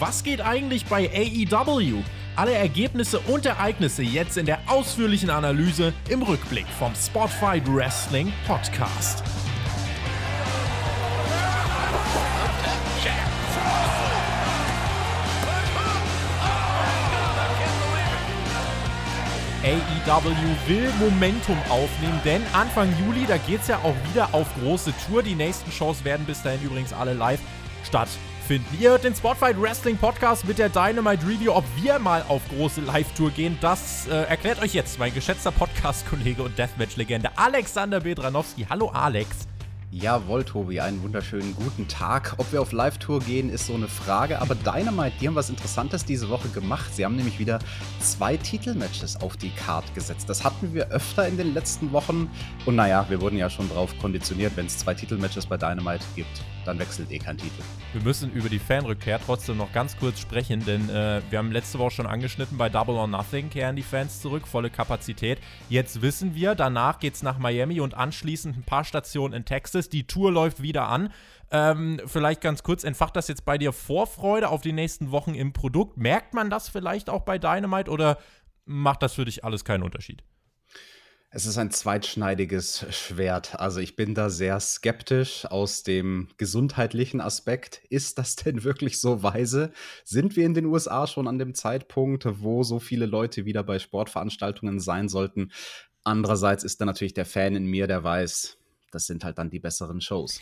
Was geht eigentlich bei AEW? Alle Ergebnisse und Ereignisse jetzt in der ausführlichen Analyse im Rückblick vom Spotfight Wrestling Podcast. AEW will Momentum aufnehmen, denn Anfang Juli, da geht es ja auch wieder auf große Tour. Die nächsten Shows werden bis dahin übrigens alle live stattfinden. Ihr hört den Spotfight Wrestling Podcast mit der Dynamite Review. Ob wir mal auf große Live-Tour gehen, das äh, erklärt euch jetzt mein geschätzter Podcast-Kollege und Deathmatch-Legende Alexander Bedranowski. Hallo Alex. Jawohl, Tobi, einen wunderschönen guten Tag. Ob wir auf Live-Tour gehen, ist so eine Frage. Aber Dynamite, die haben was Interessantes diese Woche gemacht. Sie haben nämlich wieder zwei Titelmatches auf die Card gesetzt. Das hatten wir öfter in den letzten Wochen. Und naja, wir wurden ja schon drauf konditioniert, wenn es zwei Titelmatches bei Dynamite gibt, dann wechselt eh kein Titel. Wir müssen über die Fanrückkehr trotzdem noch ganz kurz sprechen, denn äh, wir haben letzte Woche schon angeschnitten, bei Double or Nothing kehren die Fans zurück, volle Kapazität. Jetzt wissen wir, danach geht es nach Miami und anschließend ein paar Stationen in Texas. Die Tour läuft wieder an. Ähm, vielleicht ganz kurz, entfacht das jetzt bei dir Vorfreude auf die nächsten Wochen im Produkt? Merkt man das vielleicht auch bei Dynamite oder macht das für dich alles keinen Unterschied? Es ist ein zweitschneidiges Schwert. Also ich bin da sehr skeptisch aus dem gesundheitlichen Aspekt. Ist das denn wirklich so weise? Sind wir in den USA schon an dem Zeitpunkt, wo so viele Leute wieder bei Sportveranstaltungen sein sollten? Andererseits ist da natürlich der Fan in mir, der weiß, das sind halt dann die besseren Shows.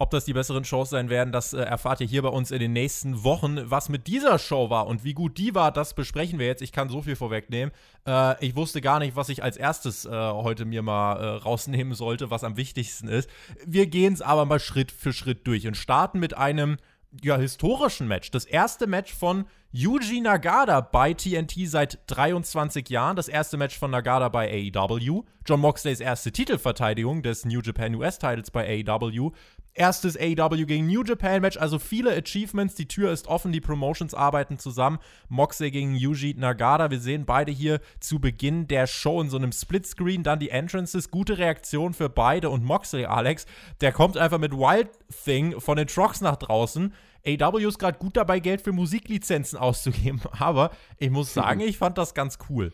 Ob das die besseren Shows sein werden, das äh, erfahrt ihr hier bei uns in den nächsten Wochen. Was mit dieser Show war und wie gut die war, das besprechen wir jetzt. Ich kann so viel vorwegnehmen. Äh, ich wusste gar nicht, was ich als erstes äh, heute mir mal äh, rausnehmen sollte, was am wichtigsten ist. Wir gehen es aber mal Schritt für Schritt durch und starten mit einem ja, historischen Match. Das erste Match von Yuji Nagata bei TNT seit 23 Jahren. Das erste Match von Nagata bei AEW. John Moxleys erste Titelverteidigung des New Japan US-Titles bei AEW. Erstes AEW gegen New Japan Match, also viele Achievements. Die Tür ist offen, die Promotions arbeiten zusammen. Moxley gegen Yuji Nagata. Wir sehen beide hier zu Beginn der Show in so einem Splitscreen. Dann die Entrances. Gute Reaktion für beide. Und Moxley, Alex, der kommt einfach mit Wild Thing von den Trucks nach draußen. AW ist gerade gut dabei, Geld für Musiklizenzen auszugeben. Aber ich muss sagen, ich fand das ganz cool.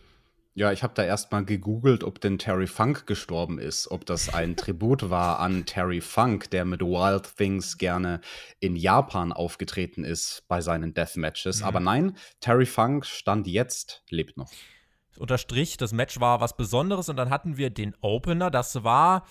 Ja, ich habe da erstmal gegoogelt, ob denn Terry Funk gestorben ist, ob das ein Tribut war an Terry Funk, der mit Wild Things gerne in Japan aufgetreten ist bei seinen Deathmatches. Mhm. Aber nein, Terry Funk stand jetzt, lebt noch. Unterstrich, das Match war was Besonderes und dann hatten wir den Opener, das war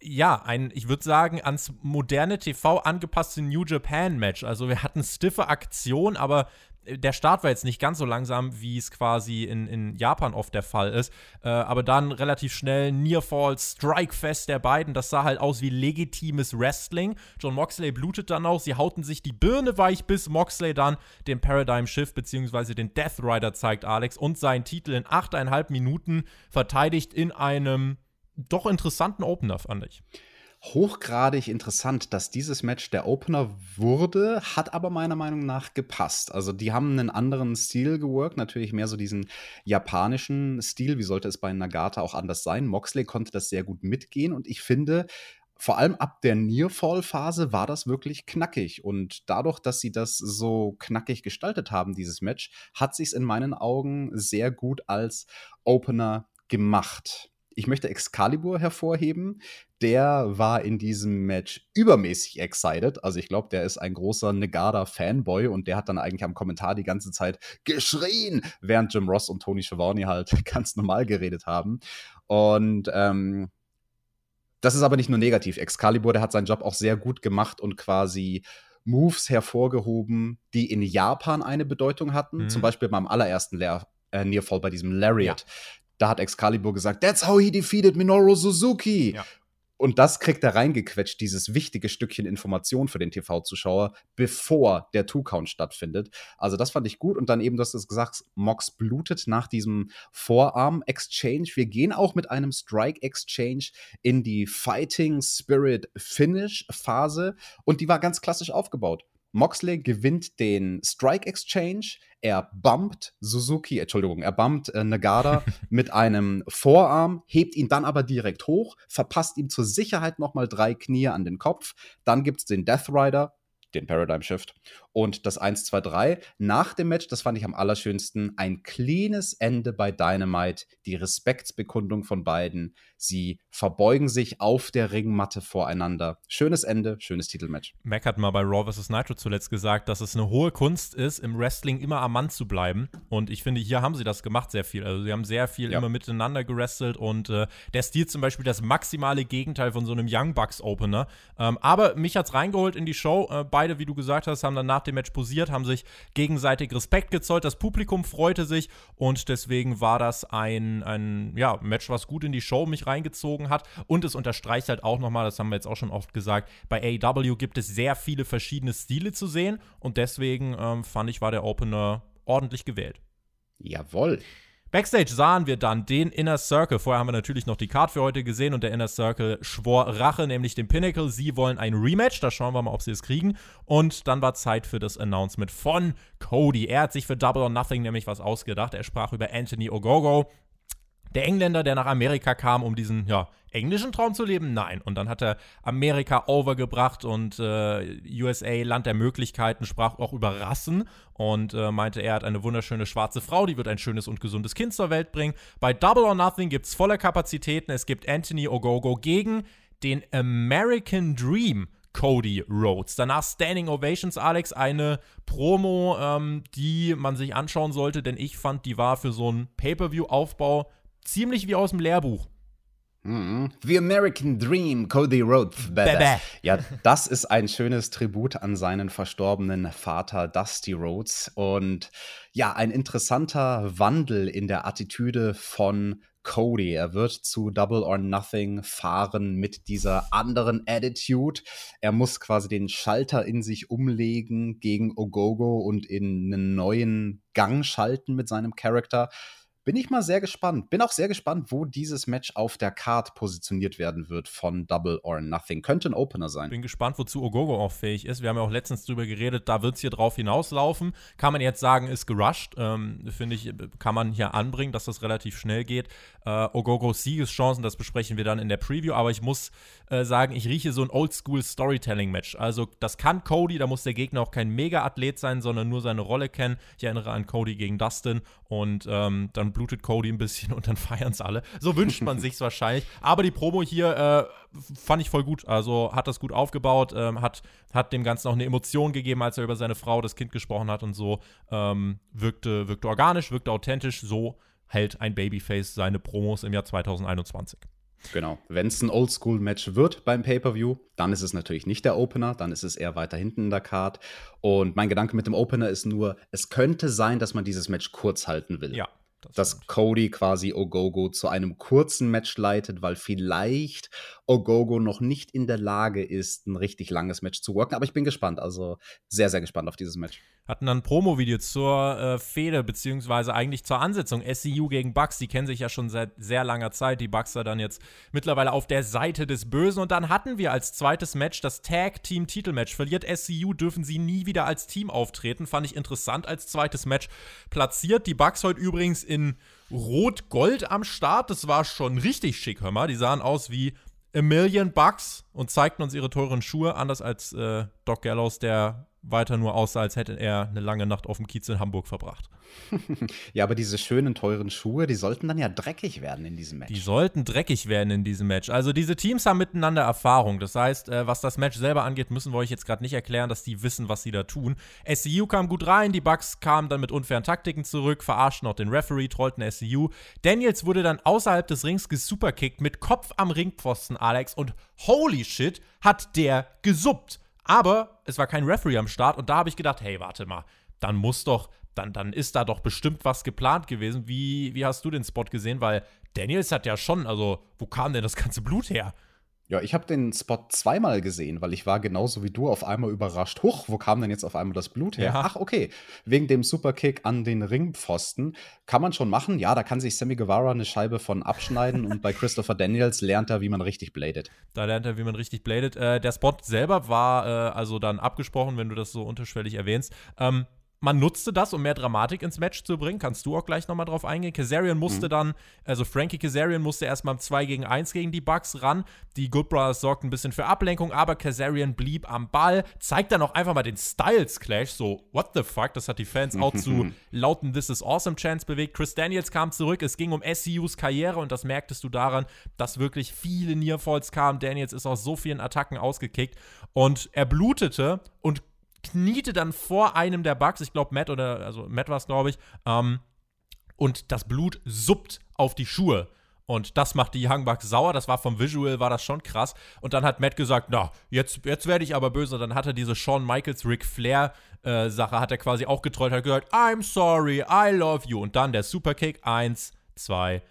ja, ein, ich würde sagen, ans moderne TV angepasste New Japan Match. Also wir hatten stiffe Aktion, aber der Start war jetzt nicht ganz so langsam, wie es quasi in, in Japan oft der Fall ist. Äh, aber dann relativ schnell Nearfall, Strikefest der beiden. Das sah halt aus wie legitimes Wrestling. John Moxley blutet dann auch. Sie hauten sich die Birne weich, bis Moxley dann den Paradigm Shift bzw. den Death Rider zeigt, Alex, und seinen Titel in 8,5 Minuten verteidigt in einem doch interessanten Opener, fand ich hochgradig interessant, dass dieses Match der Opener wurde, hat aber meiner Meinung nach gepasst. Also die haben einen anderen Stil geworkt, natürlich mehr so diesen japanischen Stil. Wie sollte es bei Nagata auch anders sein? Moxley konnte das sehr gut mitgehen und ich finde, vor allem ab der Nearfall-Phase war das wirklich knackig. Und dadurch, dass sie das so knackig gestaltet haben, dieses Match, hat sich in meinen Augen sehr gut als Opener gemacht. Ich möchte Excalibur hervorheben. Der war in diesem Match übermäßig excited. Also ich glaube, der ist ein großer Negada-Fanboy und der hat dann eigentlich am Kommentar die ganze Zeit geschrien, während Jim Ross und Tony Schiavone halt ganz normal geredet haben. Und ähm, das ist aber nicht nur negativ. Excalibur, der hat seinen Job auch sehr gut gemacht und quasi Moves hervorgehoben, die in Japan eine Bedeutung hatten. Mhm. Zum Beispiel beim allerersten Leer äh, Nearfall bei diesem Lariat. Ja. Da hat Excalibur gesagt, that's how he defeated Minoru Suzuki. Ja. Und das kriegt er reingequetscht, dieses wichtige Stückchen Information für den TV-Zuschauer, bevor der Two-Count stattfindet. Also das fand ich gut. Und dann eben, du hast es gesagt, Mox blutet nach diesem Vorarm-Exchange. Wir gehen auch mit einem Strike-Exchange in die Fighting Spirit Finish-Phase. Und die war ganz klassisch aufgebaut. Moxley gewinnt den Strike Exchange. Er bumpt Suzuki, Entschuldigung, er bumpt äh, Nagada mit einem Vorarm, hebt ihn dann aber direkt hoch, verpasst ihm zur Sicherheit nochmal drei Knie an den Kopf. Dann gibt es den Death Rider. den Paradigm Shift. Und das 1, 2, 3 nach dem Match, das fand ich am allerschönsten, ein cleanes Ende bei Dynamite, die Respektsbekundung von beiden. Sie verbeugen sich auf der Ringmatte voreinander. Schönes Ende, schönes Titelmatch. Mac hat mal bei Raw vs. Nitro zuletzt gesagt, dass es eine hohe Kunst ist, im Wrestling immer am Mann zu bleiben. Und ich finde, hier haben sie das gemacht sehr viel. Also sie haben sehr viel ja. immer miteinander gerestelt und äh, der Stil zum Beispiel das maximale Gegenteil von so einem Young Bucks Opener. Ähm, aber mich hat's reingeholt in die Show. Äh, beide, wie du gesagt hast, haben dann nach dem Match posiert, haben sich gegenseitig Respekt gezollt. Das Publikum freute sich und deswegen war das ein, ein ja, Match, was gut in die Show mich reingezogen hat. Und es unterstreicht halt auch nochmal, das haben wir jetzt auch schon oft gesagt, bei AEW gibt es sehr viele verschiedene Stile zu sehen und deswegen ähm, fand ich, war der Opener ordentlich gewählt. Jawohl. Backstage sahen wir dann den Inner Circle. Vorher haben wir natürlich noch die Card für heute gesehen und der Inner Circle schwor Rache, nämlich dem Pinnacle. Sie wollen ein Rematch. Da schauen wir mal, ob sie es kriegen. Und dann war Zeit für das Announcement von Cody. Er hat sich für Double or Nothing nämlich was ausgedacht. Er sprach über Anthony Ogogo. Der Engländer, der nach Amerika kam, um diesen ja, englischen Traum zu leben? Nein. Und dann hat er Amerika overgebracht und äh, USA, Land der Möglichkeiten, sprach auch über Rassen und äh, meinte, er hat eine wunderschöne schwarze Frau, die wird ein schönes und gesundes Kind zur Welt bringen. Bei Double or Nothing gibt es volle Kapazitäten. Es gibt Anthony Ogogo gegen den American Dream. Cody Rhodes. Danach Standing Ovations, Alex, eine Promo, ähm, die man sich anschauen sollte, denn ich fand, die war für so einen Pay-Per-View-Aufbau ziemlich wie aus dem Lehrbuch. Mhm. The American Dream, Cody Rhodes. Bäh. Ja, das ist ein schönes Tribut an seinen verstorbenen Vater Dusty Rhodes. Und ja, ein interessanter Wandel in der Attitüde von Cody. Er wird zu Double or Nothing fahren mit dieser anderen Attitude. Er muss quasi den Schalter in sich umlegen gegen Ogogo und in einen neuen Gang schalten mit seinem Charakter. Bin ich mal sehr gespannt. Bin auch sehr gespannt, wo dieses Match auf der Card positioniert werden wird von Double or Nothing. Könnte ein Opener sein. Bin gespannt, wozu Ogogo auch fähig ist. Wir haben ja auch letztens drüber geredet, da wird es hier drauf hinauslaufen. Kann man jetzt sagen, ist gerusht. Ähm, Finde ich, kann man hier anbringen, dass das relativ schnell geht. Äh, Ogogos Siegeschancen, das besprechen wir dann in der Preview. Aber ich muss äh, sagen, ich rieche so ein Oldschool-Storytelling-Match. Also, das kann Cody, da muss der Gegner auch kein Mega-Athlet sein, sondern nur seine Rolle kennen. Ich erinnere an Cody gegen Dustin und ähm, dann blutet Cody ein bisschen und dann feiern es alle. So wünscht man sich's wahrscheinlich. Aber die Promo hier äh, fand ich voll gut. Also hat das gut aufgebaut, ähm, hat, hat dem Ganzen auch eine Emotion gegeben, als er über seine Frau, das Kind gesprochen hat und so. Ähm, wirkte, wirkte organisch, wirkte authentisch. So hält ein Babyface seine Promos im Jahr 2021. Genau. Wenn es ein Oldschool-Match wird beim Pay-Per-View, dann ist es natürlich nicht der Opener, dann ist es eher weiter hinten in der Card. Und mein Gedanke mit dem Opener ist nur, es könnte sein, dass man dieses Match kurz halten will. Ja. Das dass Cody quasi Ogogo zu einem kurzen Match leitet, weil vielleicht Ogogo noch nicht in der Lage ist, ein richtig langes Match zu worken. Aber ich bin gespannt, also sehr, sehr gespannt auf dieses Match. Hatten dann ein Promo-Video zur äh, Fehde, beziehungsweise eigentlich zur Ansetzung. SCU gegen Bucks, die kennen sich ja schon seit sehr langer Zeit. Die Bucks da dann jetzt mittlerweile auf der Seite des Bösen. Und dann hatten wir als zweites Match das Tag-Team-Titelmatch. Verliert SCU, dürfen sie nie wieder als Team auftreten. Fand ich interessant als zweites Match platziert. Die Bucks heute übrigens in Rot-Gold am Start. Das war schon richtig schick, hör mal. Die sahen aus wie a Million Bucks und zeigten uns ihre teuren Schuhe, anders als äh, Doc Gallows, der weiter nur aussah, als hätte er eine lange Nacht auf dem Kiez in Hamburg verbracht. ja, aber diese schönen, teuren Schuhe, die sollten dann ja dreckig werden in diesem Match. Die sollten dreckig werden in diesem Match. Also diese Teams haben miteinander Erfahrung. Das heißt, äh, was das Match selber angeht, müssen wir euch jetzt gerade nicht erklären, dass die wissen, was sie da tun. SCU kam gut rein, die Bucks kamen dann mit unfairen Taktiken zurück, verarschten auch den Referee, trollten SCU. Daniels wurde dann außerhalb des Rings gesuperkickt mit Kopf am Ringpfosten, Alex, und holy shit, hat der gesuppt. Aber es war kein Referee am Start und da habe ich gedacht, hey, warte mal, dann muss doch, dann, dann ist da doch bestimmt was geplant gewesen. Wie, wie hast du den Spot gesehen? Weil Daniels hat ja schon, also wo kam denn das ganze Blut her? Ja, ich habe den Spot zweimal gesehen, weil ich war genauso wie du auf einmal überrascht. Huch, wo kam denn jetzt auf einmal das Blut her? Ja. Ach, okay. Wegen dem Superkick an den Ringpfosten. Kann man schon machen. Ja, da kann sich Sammy Guevara eine Scheibe von abschneiden und bei Christopher Daniels lernt er, wie man richtig bladet. Da lernt er, wie man richtig bladet. Äh, der Spot selber war äh, also dann abgesprochen, wenn du das so unterschwellig erwähnst. Ähm, man nutzte das, um mehr Dramatik ins Match zu bringen. Kannst du auch gleich nochmal drauf eingehen. Kazarian musste mhm. dann, also Frankie Kazarian musste erstmal im 2 gegen 1 gegen die Bucks ran. Die Good Brothers sorgten ein bisschen für Ablenkung, aber Kazarian blieb am Ball, zeigt dann auch einfach mal den Styles Clash. So, what the fuck? Das hat die Fans auch zu lauten This is Awesome Chance bewegt. Chris Daniels kam zurück. Es ging um SCUs Karriere und das merktest du daran, dass wirklich viele Nearfalls kamen. Daniels ist aus so vielen Attacken ausgekickt und er blutete und kniete dann vor einem der Bugs, ich glaube Matt oder, also Matt war es, glaube ich, ähm, und das Blut suppt auf die Schuhe. Und das macht die Young Bucks sauer. Das war vom Visual, war das schon krass. Und dann hat Matt gesagt, na, jetzt, jetzt werde ich aber böse. Dann hat er diese Shawn Michaels, Ric Flair äh, Sache, hat er quasi auch getrollt, hat gesagt, I'm sorry, I love you. Und dann der Superkick, eins, zwei,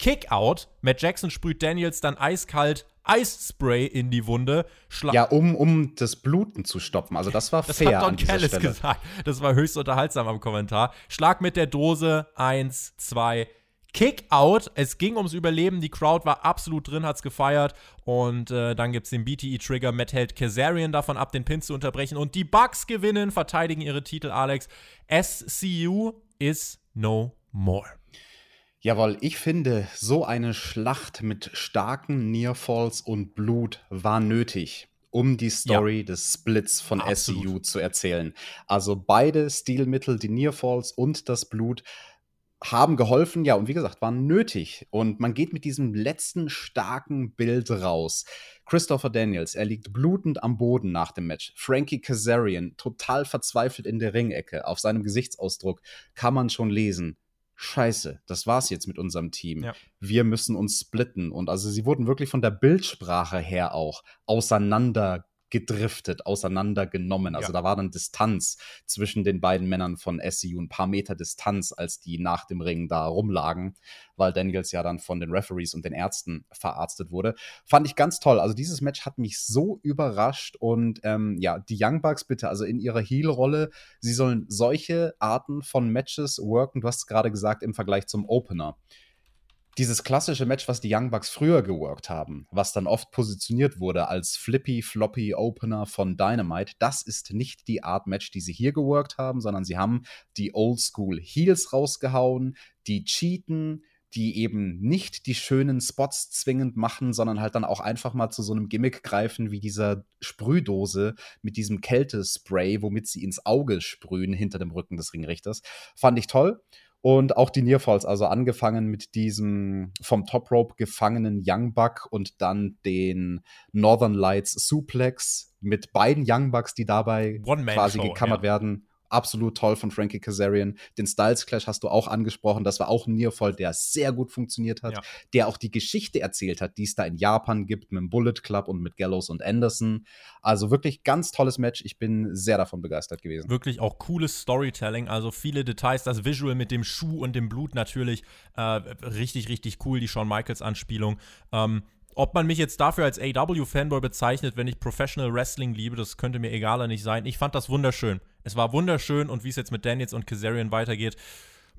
Kick-Out. Matt Jackson sprüht Daniels dann eiskalt Eisspray in die Wunde. Schla ja, um, um das Bluten zu stoppen. Also das war das fair. Das hat Don Callis gesagt. Das war höchst unterhaltsam am Kommentar. Schlag mit der Dose. Eins, zwei, Kick-Out. Es ging ums Überleben. Die Crowd war absolut drin, hat's gefeiert. Und äh, dann gibt's den BTE-Trigger. Matt hält Kazarian davon ab, den Pin zu unterbrechen. Und die Bucks gewinnen, verteidigen ihre Titel, Alex. SCU is no more. Jawohl, ich finde, so eine Schlacht mit starken Nearfalls und Blut war nötig, um die Story ja. des Splits von Absolut. SCU zu erzählen. Also beide Stilmittel, die Nearfalls und das Blut, haben geholfen, ja, und wie gesagt, waren nötig. Und man geht mit diesem letzten starken Bild raus. Christopher Daniels, er liegt blutend am Boden nach dem Match. Frankie Kazarian, total verzweifelt in der Ringecke. Auf seinem Gesichtsausdruck kann man schon lesen scheiße, das war's jetzt mit unserem Team. Ja. Wir müssen uns splitten. Und also sie wurden wirklich von der Bildsprache her auch auseinander gedriftet, auseinandergenommen. Also ja. da war dann Distanz zwischen den beiden Männern von SCU, ein paar Meter Distanz, als die nach dem Ring da rumlagen, weil Daniels ja dann von den Referees und den Ärzten verarztet wurde. Fand ich ganz toll. Also dieses Match hat mich so überrascht und ähm, ja, die Young Bucks bitte, also in ihrer Heel-Rolle, sie sollen solche Arten von Matches worken. Du hast gerade gesagt, im Vergleich zum Opener dieses klassische Match, was die Young Bucks früher geworkt haben, was dann oft positioniert wurde als Flippy Floppy Opener von Dynamite, das ist nicht die Art Match, die sie hier geworkt haben, sondern sie haben die Oldschool Heels rausgehauen, die cheaten, die eben nicht die schönen Spots zwingend machen, sondern halt dann auch einfach mal zu so einem Gimmick greifen wie dieser Sprühdose mit diesem Kältespray, womit sie ins Auge sprühen hinter dem Rücken des Ringrichters. Fand ich toll. Und auch die Nearfalls, also angefangen mit diesem vom Top Rope gefangenen Young Buck und dann den Northern Lights Suplex mit beiden Young Bucks, die dabei quasi gekammert ja. werden absolut toll von Frankie Kazarian. Den Styles Clash hast du auch angesprochen. Das war auch ein Nearfall, der sehr gut funktioniert hat, ja. der auch die Geschichte erzählt hat, die es da in Japan gibt mit dem Bullet Club und mit Gallows und Anderson. Also wirklich ganz tolles Match. Ich bin sehr davon begeistert gewesen. Wirklich auch cooles Storytelling. Also viele Details. Das Visual mit dem Schuh und dem Blut natürlich äh, richtig, richtig cool. Die Shawn Michaels Anspielung. Ähm, ob man mich jetzt dafür als AW-Fanboy bezeichnet, wenn ich Professional Wrestling liebe, das könnte mir egaler nicht sein. Ich fand das wunderschön. Es war wunderschön und wie es jetzt mit Daniels und Kazarian weitergeht,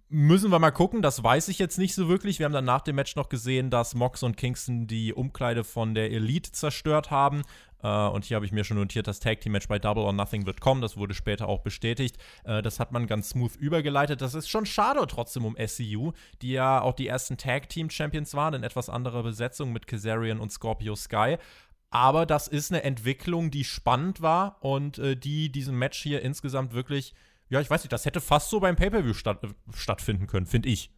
müssen wir mal gucken. Das weiß ich jetzt nicht so wirklich. Wir haben dann nach dem Match noch gesehen, dass Mox und Kingston die Umkleide von der Elite zerstört haben. Äh, und hier habe ich mir schon notiert, das Tag Team Match bei Double or Nothing wird kommen. Das wurde später auch bestätigt. Äh, das hat man ganz smooth übergeleitet. Das ist schon schade trotzdem um SCU, die ja auch die ersten Tag Team Champions waren in etwas anderer Besetzung mit Kazarian und Scorpio Sky. Aber das ist eine Entwicklung, die spannend war und äh, die diesem Match hier insgesamt wirklich, ja, ich weiß nicht, das hätte fast so beim Pay-Per-View statt, äh, stattfinden können, finde ich.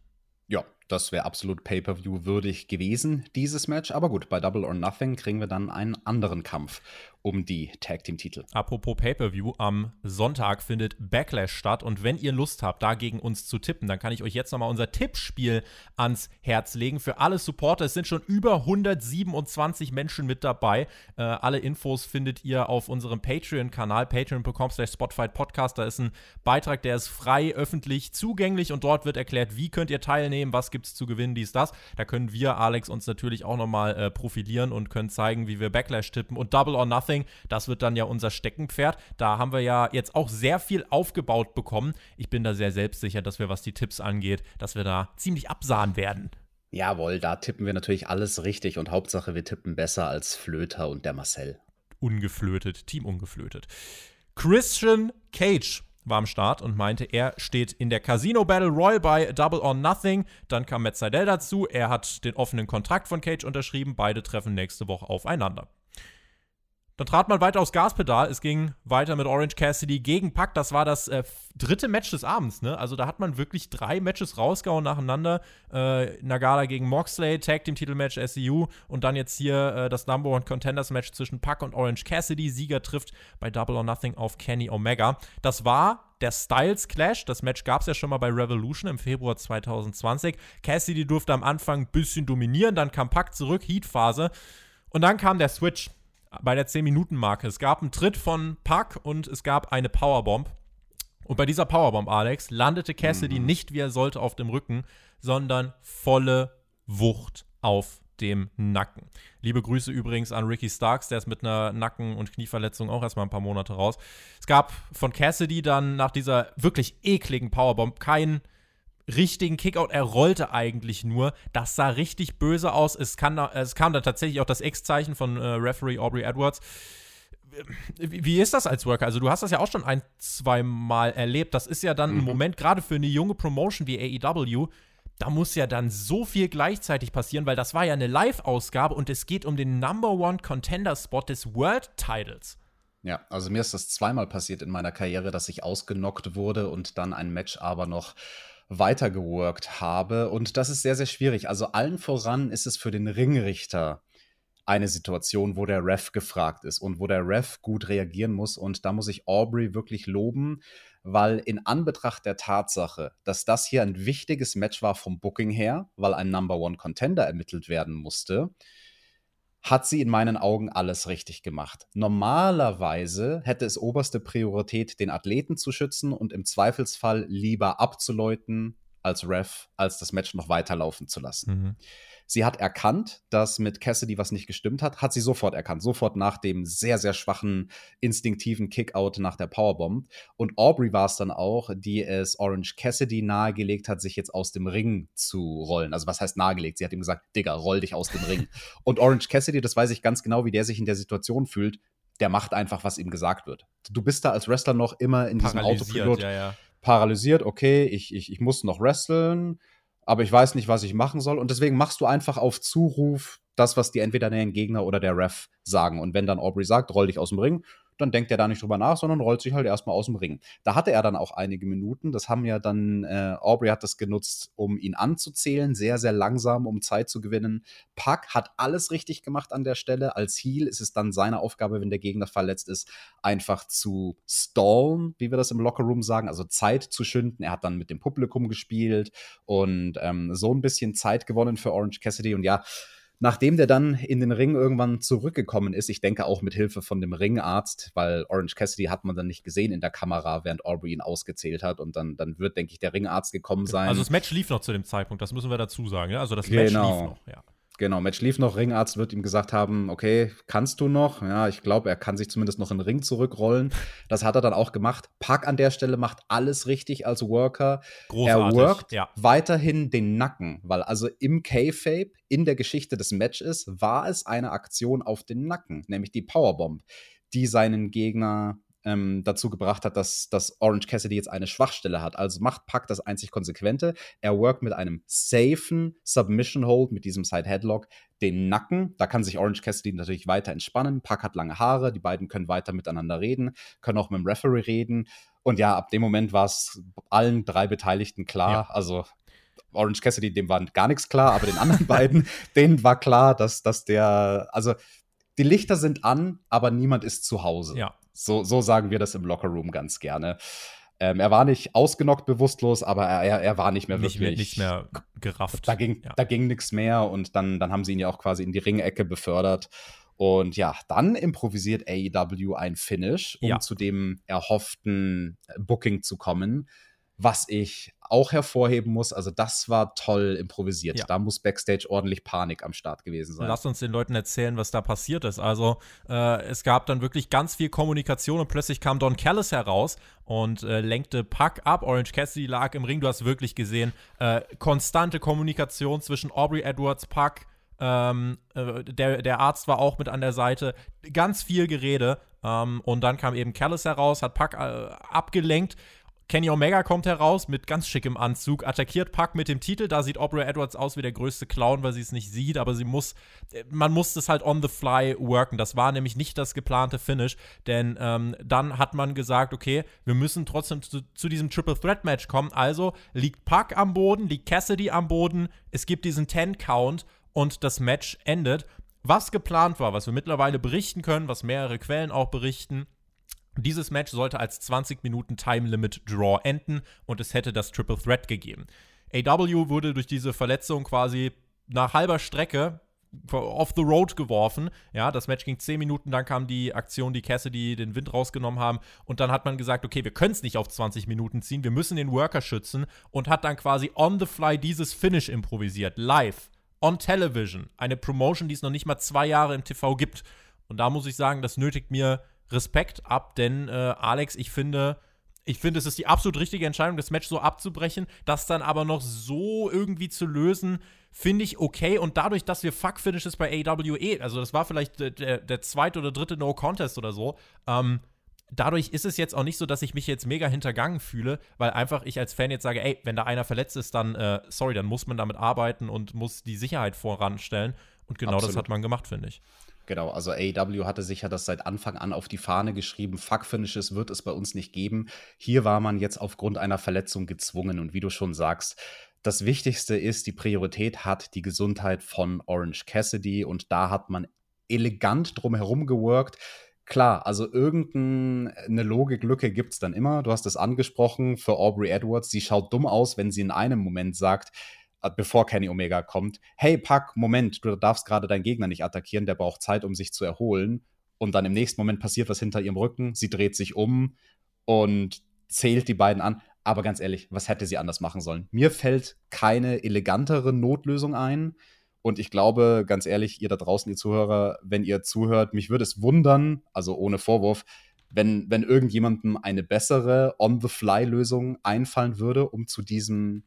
Ja, das wäre absolut Pay-per-view würdig gewesen, dieses Match. Aber gut, bei Double or Nothing kriegen wir dann einen anderen Kampf um die Tag Team Titel. Apropos Pay-per-View, am Sonntag findet Backlash statt und wenn ihr Lust habt, da gegen uns zu tippen, dann kann ich euch jetzt nochmal unser Tippspiel ans Herz legen. Für alle Supporter, es sind schon über 127 Menschen mit dabei. Äh, alle Infos findet ihr auf unserem Patreon-Kanal, patreon.com slash Podcast. Da ist ein Beitrag, der ist frei, öffentlich zugänglich und dort wird erklärt, wie könnt ihr teilnehmen, was gibt es zu gewinnen, dies, das. Da können wir, Alex, uns natürlich auch nochmal äh, profilieren und können zeigen, wie wir Backlash tippen und Double or Nothing Nothing. Das wird dann ja unser Steckenpferd. Da haben wir ja jetzt auch sehr viel aufgebaut bekommen. Ich bin da sehr selbstsicher, dass wir, was die Tipps angeht, dass wir da ziemlich absahen werden. Jawohl, da tippen wir natürlich alles richtig und Hauptsache, wir tippen besser als Flöter und der Marcel. Ungeflötet, Team ungeflötet. Christian Cage war am Start und meinte, er steht in der Casino Battle Royal bei Double or Nothing. Dann kam Matt Seidel dazu. Er hat den offenen Kontrakt von Cage unterschrieben. Beide treffen nächste Woche aufeinander. Dann trat man weiter aufs Gaspedal. Es ging weiter mit Orange Cassidy gegen Pack. Das war das äh, dritte Match des Abends, ne? Also da hat man wirklich drei Matches rausgehauen nacheinander. Äh, Nagala gegen Moxley, Tag Team Titelmatch SCU und dann jetzt hier äh, das Number One Contenders Match zwischen Pack und Orange Cassidy. Sieger trifft bei Double or Nothing auf Kenny Omega. Das war der Styles Clash. Das Match gab es ja schon mal bei Revolution im Februar 2020. Cassidy durfte am Anfang ein bisschen dominieren, dann kam Pack zurück, Heat-Phase. Und dann kam der Switch bei der 10-Minuten-Marke. Es gab einen Tritt von Puck und es gab eine Powerbomb. Und bei dieser Powerbomb, Alex, landete Cassidy mhm. nicht, wie er sollte, auf dem Rücken, sondern volle Wucht auf dem Nacken. Liebe Grüße übrigens an Ricky Starks, der ist mit einer Nacken- und Knieverletzung auch erstmal ein paar Monate raus. Es gab von Cassidy dann nach dieser wirklich ekligen Powerbomb keinen richtigen Kickout. Er rollte eigentlich nur. Das sah richtig böse aus. Es, kann, es kam dann tatsächlich auch das X-Zeichen von äh, Referee Aubrey Edwards. Wie, wie ist das als Worker? Also, du hast das ja auch schon ein, zwei Mal erlebt. Das ist ja dann mhm. ein Moment, gerade für eine junge Promotion wie AEW, da muss ja dann so viel gleichzeitig passieren, weil das war ja eine Live-Ausgabe und es geht um den Number One Contender-Spot des World Titles. Ja, also mir ist das zweimal passiert in meiner Karriere, dass ich ausgenockt wurde und dann ein Match aber noch weitergeworkt habe. Und das ist sehr, sehr schwierig. Also allen voran ist es für den Ringrichter eine Situation, wo der Ref gefragt ist und wo der Ref gut reagieren muss. Und da muss ich Aubrey wirklich loben, weil in Anbetracht der Tatsache, dass das hier ein wichtiges Match war vom Booking her, weil ein Number One Contender ermittelt werden musste, hat sie in meinen Augen alles richtig gemacht. Normalerweise hätte es oberste Priorität, den Athleten zu schützen und im Zweifelsfall lieber abzuläuten als Ref, als das Match noch weiterlaufen zu lassen. Mhm. Sie hat erkannt, dass mit Cassidy was nicht gestimmt hat, hat sie sofort erkannt, sofort nach dem sehr, sehr schwachen, instinktiven Kickout nach der Powerbomb. Und Aubrey war es dann auch, die es Orange Cassidy nahegelegt hat, sich jetzt aus dem Ring zu rollen. Also was heißt nahegelegt? Sie hat ihm gesagt, Digga, roll dich aus dem Ring. Und Orange Cassidy, das weiß ich ganz genau, wie der sich in der Situation fühlt, der macht einfach, was ihm gesagt wird. Du bist da als Wrestler noch immer in diesem Autopilot. Ja, ja. Paralysiert, okay, ich, ich, ich muss noch wresteln aber ich weiß nicht, was ich machen soll. Und deswegen machst du einfach auf Zuruf das, was dir entweder der Gegner oder der Ref sagen. Und wenn dann Aubrey sagt, roll dich aus dem Ring, dann denkt er da nicht drüber nach, sondern rollt sich halt erstmal aus dem Ring. Da hatte er dann auch einige Minuten. Das haben ja dann, äh, Aubrey hat das genutzt, um ihn anzuzählen, sehr, sehr langsam, um Zeit zu gewinnen. Puck hat alles richtig gemacht an der Stelle. Als Heal ist es dann seine Aufgabe, wenn der Gegner verletzt ist, einfach zu stallen, wie wir das im Lockerroom sagen, also Zeit zu schinden. Er hat dann mit dem Publikum gespielt und ähm, so ein bisschen Zeit gewonnen für Orange Cassidy. Und ja, Nachdem der dann in den Ring irgendwann zurückgekommen ist, ich denke auch mit Hilfe von dem Ringarzt, weil Orange Cassidy hat man dann nicht gesehen in der Kamera, während Aubrey ihn ausgezählt hat und dann, dann wird, denke ich, der Ringarzt gekommen sein. Also das Match lief noch zu dem Zeitpunkt, das müssen wir dazu sagen, ja? Also das Match genau. lief noch, ja. Genau, Match lief noch, Ringarzt wird ihm gesagt haben, okay, kannst du noch? Ja, ich glaube, er kann sich zumindest noch in den Ring zurückrollen. Das hat er dann auch gemacht. Pack an der Stelle macht alles richtig als Worker. Großartig, er workt ja. weiterhin den Nacken, weil also im K-Fape, in der Geschichte des Matches, war es eine Aktion auf den Nacken, nämlich die Powerbomb, die seinen Gegner ähm, dazu gebracht hat, dass, dass Orange Cassidy jetzt eine Schwachstelle hat. Also macht Pack das einzig Konsequente. Er workt mit einem safen Submission Hold, mit diesem Side Headlock, den Nacken. Da kann sich Orange Cassidy natürlich weiter entspannen. Pack hat lange Haare, die beiden können weiter miteinander reden, können auch mit dem Referee reden. Und ja, ab dem Moment war es allen drei Beteiligten klar. Ja. Also Orange Cassidy, dem war gar nichts klar, aber den anderen beiden, denen war klar, dass, dass der, also die Lichter sind an, aber niemand ist zu Hause. Ja. So, so sagen wir das im Lockerroom ganz gerne. Ähm, er war nicht ausgenockt bewusstlos, aber er, er war nicht mehr nicht wirklich. Nicht mehr gerafft. Da ging, ja. da ging nichts mehr und dann, dann haben sie ihn ja auch quasi in die Ringecke befördert. Und ja, dann improvisiert AEW ein Finish, um ja. zu dem erhofften Booking zu kommen was ich auch hervorheben muss, also das war toll improvisiert. Ja. Da muss Backstage ordentlich Panik am Start gewesen sein. Lass uns den Leuten erzählen, was da passiert ist. Also äh, es gab dann wirklich ganz viel Kommunikation und plötzlich kam Don Callis heraus und äh, lenkte Puck ab. Orange Cassidy lag im Ring. Du hast wirklich gesehen, äh, konstante Kommunikation zwischen Aubrey Edwards, Puck, ähm, äh, der, der Arzt war auch mit an der Seite. Ganz viel Gerede. Ähm, und dann kam eben Callis heraus, hat Puck äh, abgelenkt Kenny Omega kommt heraus mit ganz schickem Anzug, attackiert Pack mit dem Titel. Da sieht Aubrey Edwards aus wie der größte Clown, weil sie es nicht sieht, aber sie muss, man muss das halt on the fly worken. Das war nämlich nicht das geplante Finish, denn ähm, dann hat man gesagt, okay, wir müssen trotzdem zu, zu diesem Triple Threat Match kommen. Also liegt Pack am Boden, liegt Cassidy am Boden, es gibt diesen 10 Count und das Match endet. Was geplant war, was wir mittlerweile berichten können, was mehrere Quellen auch berichten, dieses Match sollte als 20 Minuten Time Limit Draw enden und es hätte das Triple Threat gegeben. AW wurde durch diese Verletzung quasi nach halber Strecke off the road geworfen. Ja, das Match ging 10 Minuten, dann kam die Aktion, die Cassidy den Wind rausgenommen haben und dann hat man gesagt, okay, wir können es nicht auf 20 Minuten ziehen, wir müssen den Worker schützen und hat dann quasi on the fly dieses Finish improvisiert, live, on television. Eine Promotion, die es noch nicht mal zwei Jahre im TV gibt. Und da muss ich sagen, das nötigt mir Respekt ab, denn äh, Alex, ich finde, ich finde, es ist die absolut richtige Entscheidung, das Match so abzubrechen, das dann aber noch so irgendwie zu lösen, finde ich okay. Und dadurch, dass wir Fuck-Finishes bei AWE, also das war vielleicht der, der zweite oder dritte No-Contest oder so, ähm, dadurch ist es jetzt auch nicht so, dass ich mich jetzt mega hintergangen fühle, weil einfach ich als Fan jetzt sage, ey, wenn da einer verletzt ist, dann, äh, sorry, dann muss man damit arbeiten und muss die Sicherheit voranstellen. Und genau Absolut. das hat man gemacht, finde ich. Genau, also AEW hatte sich ja das seit Anfang an auf die Fahne geschrieben, Fuck-Finishes wird es bei uns nicht geben. Hier war man jetzt aufgrund einer Verletzung gezwungen und wie du schon sagst, das Wichtigste ist, die Priorität hat die Gesundheit von Orange Cassidy und da hat man elegant drumherum geworkt. Klar, also irgendeine Logiklücke gibt es dann immer. Du hast es angesprochen für Aubrey Edwards. Sie schaut dumm aus, wenn sie in einem Moment sagt, bevor Kenny Omega kommt, hey Pack, Moment, du darfst gerade deinen Gegner nicht attackieren, der braucht Zeit, um sich zu erholen. Und dann im nächsten Moment passiert was hinter ihrem Rücken, sie dreht sich um und zählt die beiden an. Aber ganz ehrlich, was hätte sie anders machen sollen? Mir fällt keine elegantere Notlösung ein. Und ich glaube, ganz ehrlich, ihr da draußen, ihr Zuhörer, wenn ihr zuhört, mich würde es wundern, also ohne Vorwurf, wenn, wenn irgendjemandem eine bessere On-the-Fly-Lösung einfallen würde, um zu diesem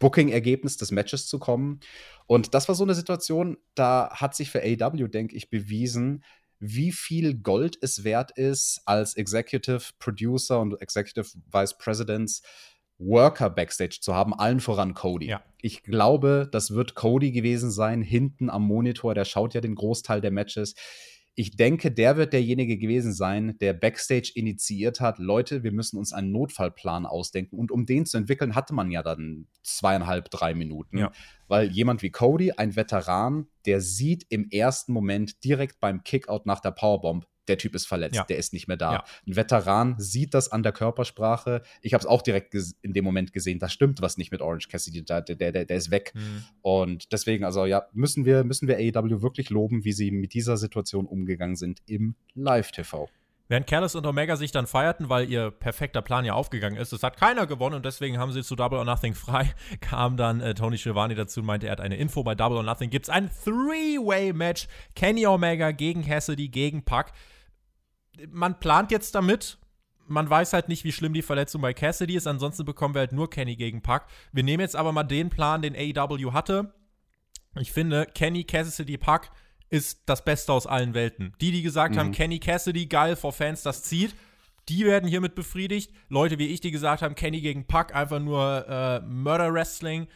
Booking-Ergebnis des Matches zu kommen. Und das war so eine Situation, da hat sich für AW, denke ich, bewiesen, wie viel Gold es wert ist, als Executive Producer und Executive Vice Presidents Worker backstage zu haben, allen voran Cody. Ja. Ich glaube, das wird Cody gewesen sein, hinten am Monitor, der schaut ja den Großteil der Matches ich denke, der wird derjenige gewesen sein, der Backstage initiiert hat, Leute, wir müssen uns einen Notfallplan ausdenken. Und um den zu entwickeln, hatte man ja dann zweieinhalb, drei Minuten. Ja. Weil jemand wie Cody, ein Veteran, der sieht im ersten Moment direkt beim Kickout nach der Powerbomb, der Typ ist verletzt, ja. der ist nicht mehr da. Ja. Ein Veteran sieht das an der Körpersprache. Ich habe es auch direkt in dem Moment gesehen, da stimmt was nicht mit Orange Cassidy, der, der, der, der ist weg. Mhm. Und deswegen, also ja, müssen wir, müssen wir AEW wirklich loben, wie sie mit dieser Situation umgegangen sind im Live-TV. Während Carlos und Omega sich dann feierten, weil ihr perfekter Plan ja aufgegangen ist, es hat keiner gewonnen und deswegen haben sie zu Double or Nothing frei, kam dann äh, Tony Schiavone dazu und meinte, er hat eine Info. Bei Double or Nothing gibt es ein Three-Way-Match. Kenny Omega gegen Cassidy gegen Puck man plant jetzt damit. Man weiß halt nicht, wie schlimm die Verletzung bei Cassidy ist. Ansonsten bekommen wir halt nur Kenny gegen Puck. Wir nehmen jetzt aber mal den Plan, den AEW hatte. Ich finde, Kenny Cassidy Puck ist das Beste aus allen Welten. Die, die gesagt mhm. haben, Kenny Cassidy, geil, vor Fans, das zieht, die werden hiermit befriedigt. Leute wie ich, die gesagt haben, Kenny gegen Puck, einfach nur äh, Murder Wrestling,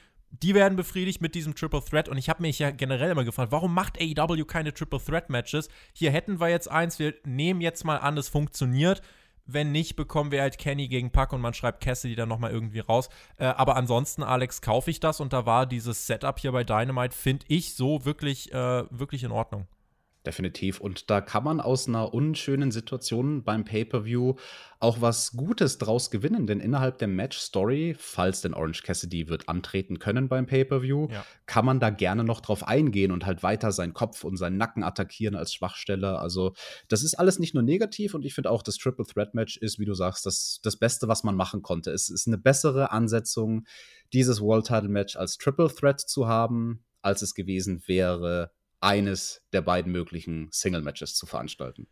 die werden befriedigt mit diesem Triple Threat. Und ich habe mich ja generell immer gefragt, warum macht AEW keine Triple Threat Matches? Hier hätten wir jetzt eins, wir nehmen jetzt mal an, es funktioniert. Wenn nicht, bekommen wir halt Kenny gegen Puck und man schreibt Cassidy dann nochmal irgendwie raus. Äh, aber ansonsten, Alex, kaufe ich das und da war dieses Setup hier bei Dynamite, finde ich, so wirklich, äh, wirklich in Ordnung. Definitiv. Und da kann man aus einer unschönen Situation beim Pay-Per-View auch was Gutes draus gewinnen, denn innerhalb der Match-Story, falls denn Orange Cassidy wird antreten können beim Pay-Per-View, ja. kann man da gerne noch drauf eingehen und halt weiter seinen Kopf und seinen Nacken attackieren als Schwachstelle. Also, das ist alles nicht nur negativ und ich finde auch, das Triple Threat Match ist, wie du sagst, das, das Beste, was man machen konnte. Es ist eine bessere Ansetzung, dieses World Title Match als Triple Threat zu haben, als es gewesen wäre, eines der beiden möglichen Single-Matches zu veranstalten.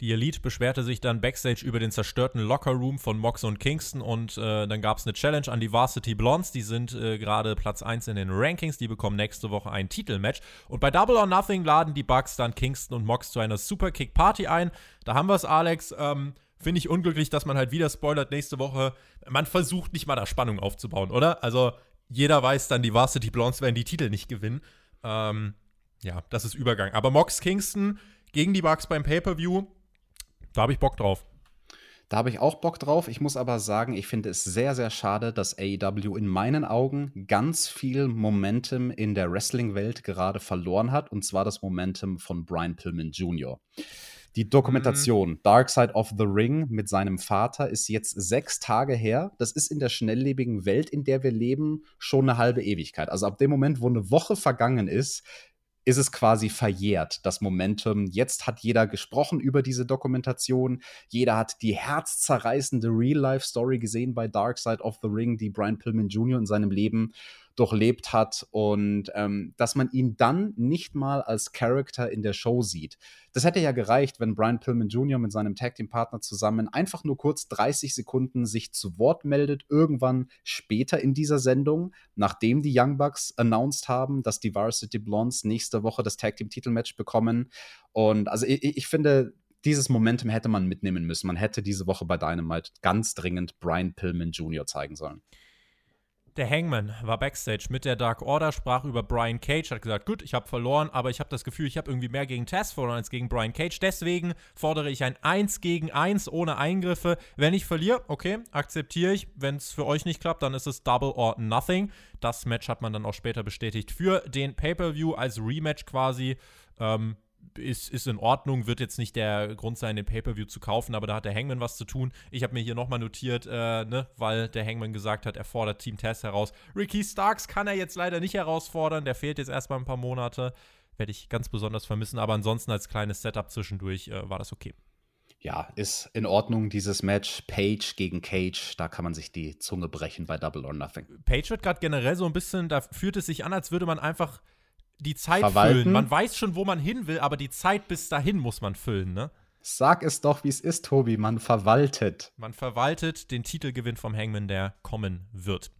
Die Elite beschwerte sich dann backstage über den zerstörten Locker-Room von Mox und Kingston und äh, dann gab es eine Challenge an die Varsity Blondes. Die sind äh, gerade Platz 1 in den Rankings. Die bekommen nächste Woche ein Titelmatch. Und bei Double or Nothing laden die Bucks dann Kingston und Mox zu einer Superkick-Party ein. Da haben wir es, Alex. Ähm, finde ich unglücklich, dass man halt wieder spoilert nächste Woche. Man versucht nicht mal da Spannung aufzubauen, oder? Also jeder weiß dann, die Varsity Blondes werden die Titel nicht gewinnen. Ähm, ja, das ist Übergang. Aber Mox Kingston gegen die Bucks beim Pay-Per-View, da habe ich Bock drauf. Da habe ich auch Bock drauf. Ich muss aber sagen, ich finde es sehr, sehr schade, dass AEW in meinen Augen ganz viel Momentum in der Wrestling-Welt gerade verloren hat. Und zwar das Momentum von Brian Pillman Jr. Die Dokumentation mhm. Dark Side of the Ring mit seinem Vater ist jetzt sechs Tage her. Das ist in der schnelllebigen Welt, in der wir leben, schon eine halbe Ewigkeit. Also ab dem Moment, wo eine Woche vergangen ist, ist es quasi verjährt, das Momentum. Jetzt hat jeder gesprochen über diese Dokumentation. Jeder hat die herzzerreißende Real-Life-Story gesehen bei Dark Side of the Ring, die Brian Pillman Jr. in seinem Leben durchlebt hat und ähm, dass man ihn dann nicht mal als Character in der Show sieht. Das hätte ja gereicht, wenn Brian Pillman Jr. mit seinem Tag Team Partner zusammen einfach nur kurz 30 Sekunden sich zu Wort meldet, irgendwann später in dieser Sendung, nachdem die Young Bucks announced haben, dass die Varsity Blondes nächste Woche das Tag Team Titelmatch bekommen. Und also ich, ich finde, dieses Momentum hätte man mitnehmen müssen. Man hätte diese Woche bei Dynamite ganz dringend Brian Pillman Jr. zeigen sollen. Der Hangman war backstage mit der Dark Order, sprach über Brian Cage, hat gesagt, gut, ich habe verloren, aber ich habe das Gefühl, ich habe irgendwie mehr gegen Taz verloren als gegen Brian Cage. Deswegen fordere ich ein 1 gegen 1 ohne Eingriffe. Wenn ich verliere, okay, akzeptiere ich. Wenn es für euch nicht klappt, dann ist es Double or Nothing. Das Match hat man dann auch später bestätigt für den Pay-Per-View als Rematch quasi. Ähm, ist, ist in Ordnung, wird jetzt nicht der Grund sein, den Pay-Per-View zu kaufen, aber da hat der Hangman was zu tun. Ich habe mir hier nochmal notiert, äh, ne, weil der Hangman gesagt hat, er fordert Team Test heraus. Ricky Starks kann er jetzt leider nicht herausfordern, der fehlt jetzt erstmal ein paar Monate. Werde ich ganz besonders vermissen, aber ansonsten als kleines Setup zwischendurch äh, war das okay. Ja, ist in Ordnung, dieses Match. Page gegen Cage, da kann man sich die Zunge brechen bei Double or Nothing. Page wird gerade generell so ein bisschen, da fühlt es sich an, als würde man einfach die Zeit Verwalten. füllen. Man weiß schon, wo man hin will, aber die Zeit bis dahin muss man füllen, ne? Sag es doch, wie es ist, Tobi. Man verwaltet. Man verwaltet den Titelgewinn vom Hangman, der kommen wird.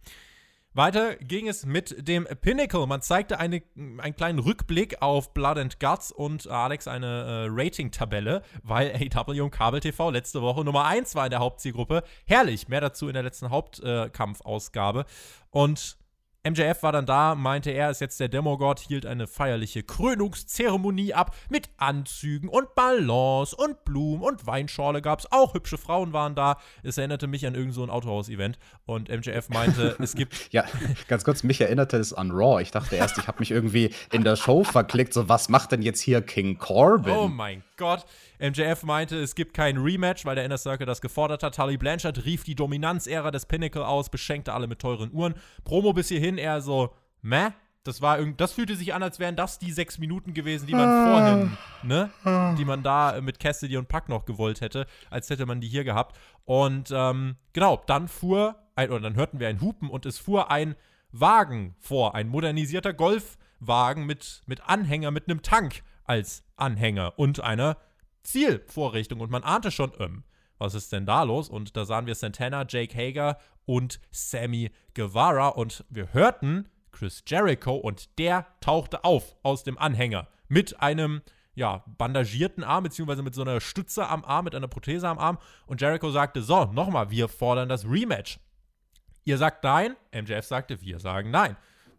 Weiter ging es mit dem Pinnacle. Man zeigte eine, einen kleinen Rückblick auf Blood and Guts und Alex eine äh, Rating-Tabelle, weil AW und Kabel TV letzte Woche Nummer 1 war in der Hauptzielgruppe. Herrlich, mehr dazu in der letzten Hauptkampfausgabe. Äh, und MJF war dann da, meinte er ist jetzt der Demogod, hielt eine feierliche Krönungszeremonie ab mit Anzügen und Ballons und Blumen und Weinschorle gab es. Auch hübsche Frauen waren da. Es erinnerte mich an irgendein so Autohaus-Event. Und MJF meinte, es gibt. Ja, ganz kurz, mich erinnerte es an Raw. Ich dachte erst, ich habe mich irgendwie in der Show verklickt. So, was macht denn jetzt hier King Corbin? Oh mein Gott. MJF meinte, es gibt kein Rematch, weil der Inner Circle das gefordert hat. Tully Blanchard rief die Dominanzära des Pinnacle aus, beschenkte alle mit teuren Uhren. Promo bis hierhin eher so, meh. Das war das fühlte sich an, als wären das die sechs Minuten gewesen, die man vorhin, ne, die man da mit Cassidy und Pack noch gewollt hätte, als hätte man die hier gehabt. Und ähm, genau, dann fuhr ein, oder dann hörten wir ein Hupen und es fuhr ein Wagen vor, ein modernisierter Golfwagen mit, mit Anhänger, mit einem Tank als Anhänger und einer Zielvorrichtung. Und man ahnte schon, ähm, was ist denn da los? Und da sahen wir Santana, Jake Hager und Sammy Guevara. Und wir hörten Chris Jericho und der tauchte auf aus dem Anhänger mit einem ja, bandagierten Arm, beziehungsweise mit so einer Stütze am Arm, mit einer Prothese am Arm. Und Jericho sagte: So, nochmal, wir fordern das Rematch. Ihr sagt nein. MJF sagte: Wir sagen nein.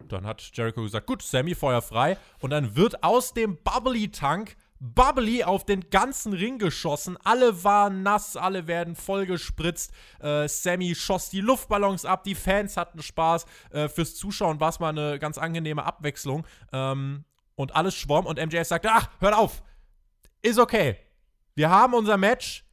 Dann hat Jericho gesagt: Gut, Sammy, Feuer frei. Und dann wird aus dem Bubbly-Tank Bubbly auf den ganzen Ring geschossen. Alle waren nass, alle werden vollgespritzt. Äh, Sammy schoss die Luftballons ab, die Fans hatten Spaß. Äh, fürs Zuschauen war es mal eine ganz angenehme Abwechslung. Ähm, und alles schwamm und MJF sagte: Ach, hört auf! Ist okay. Wir haben unser Match.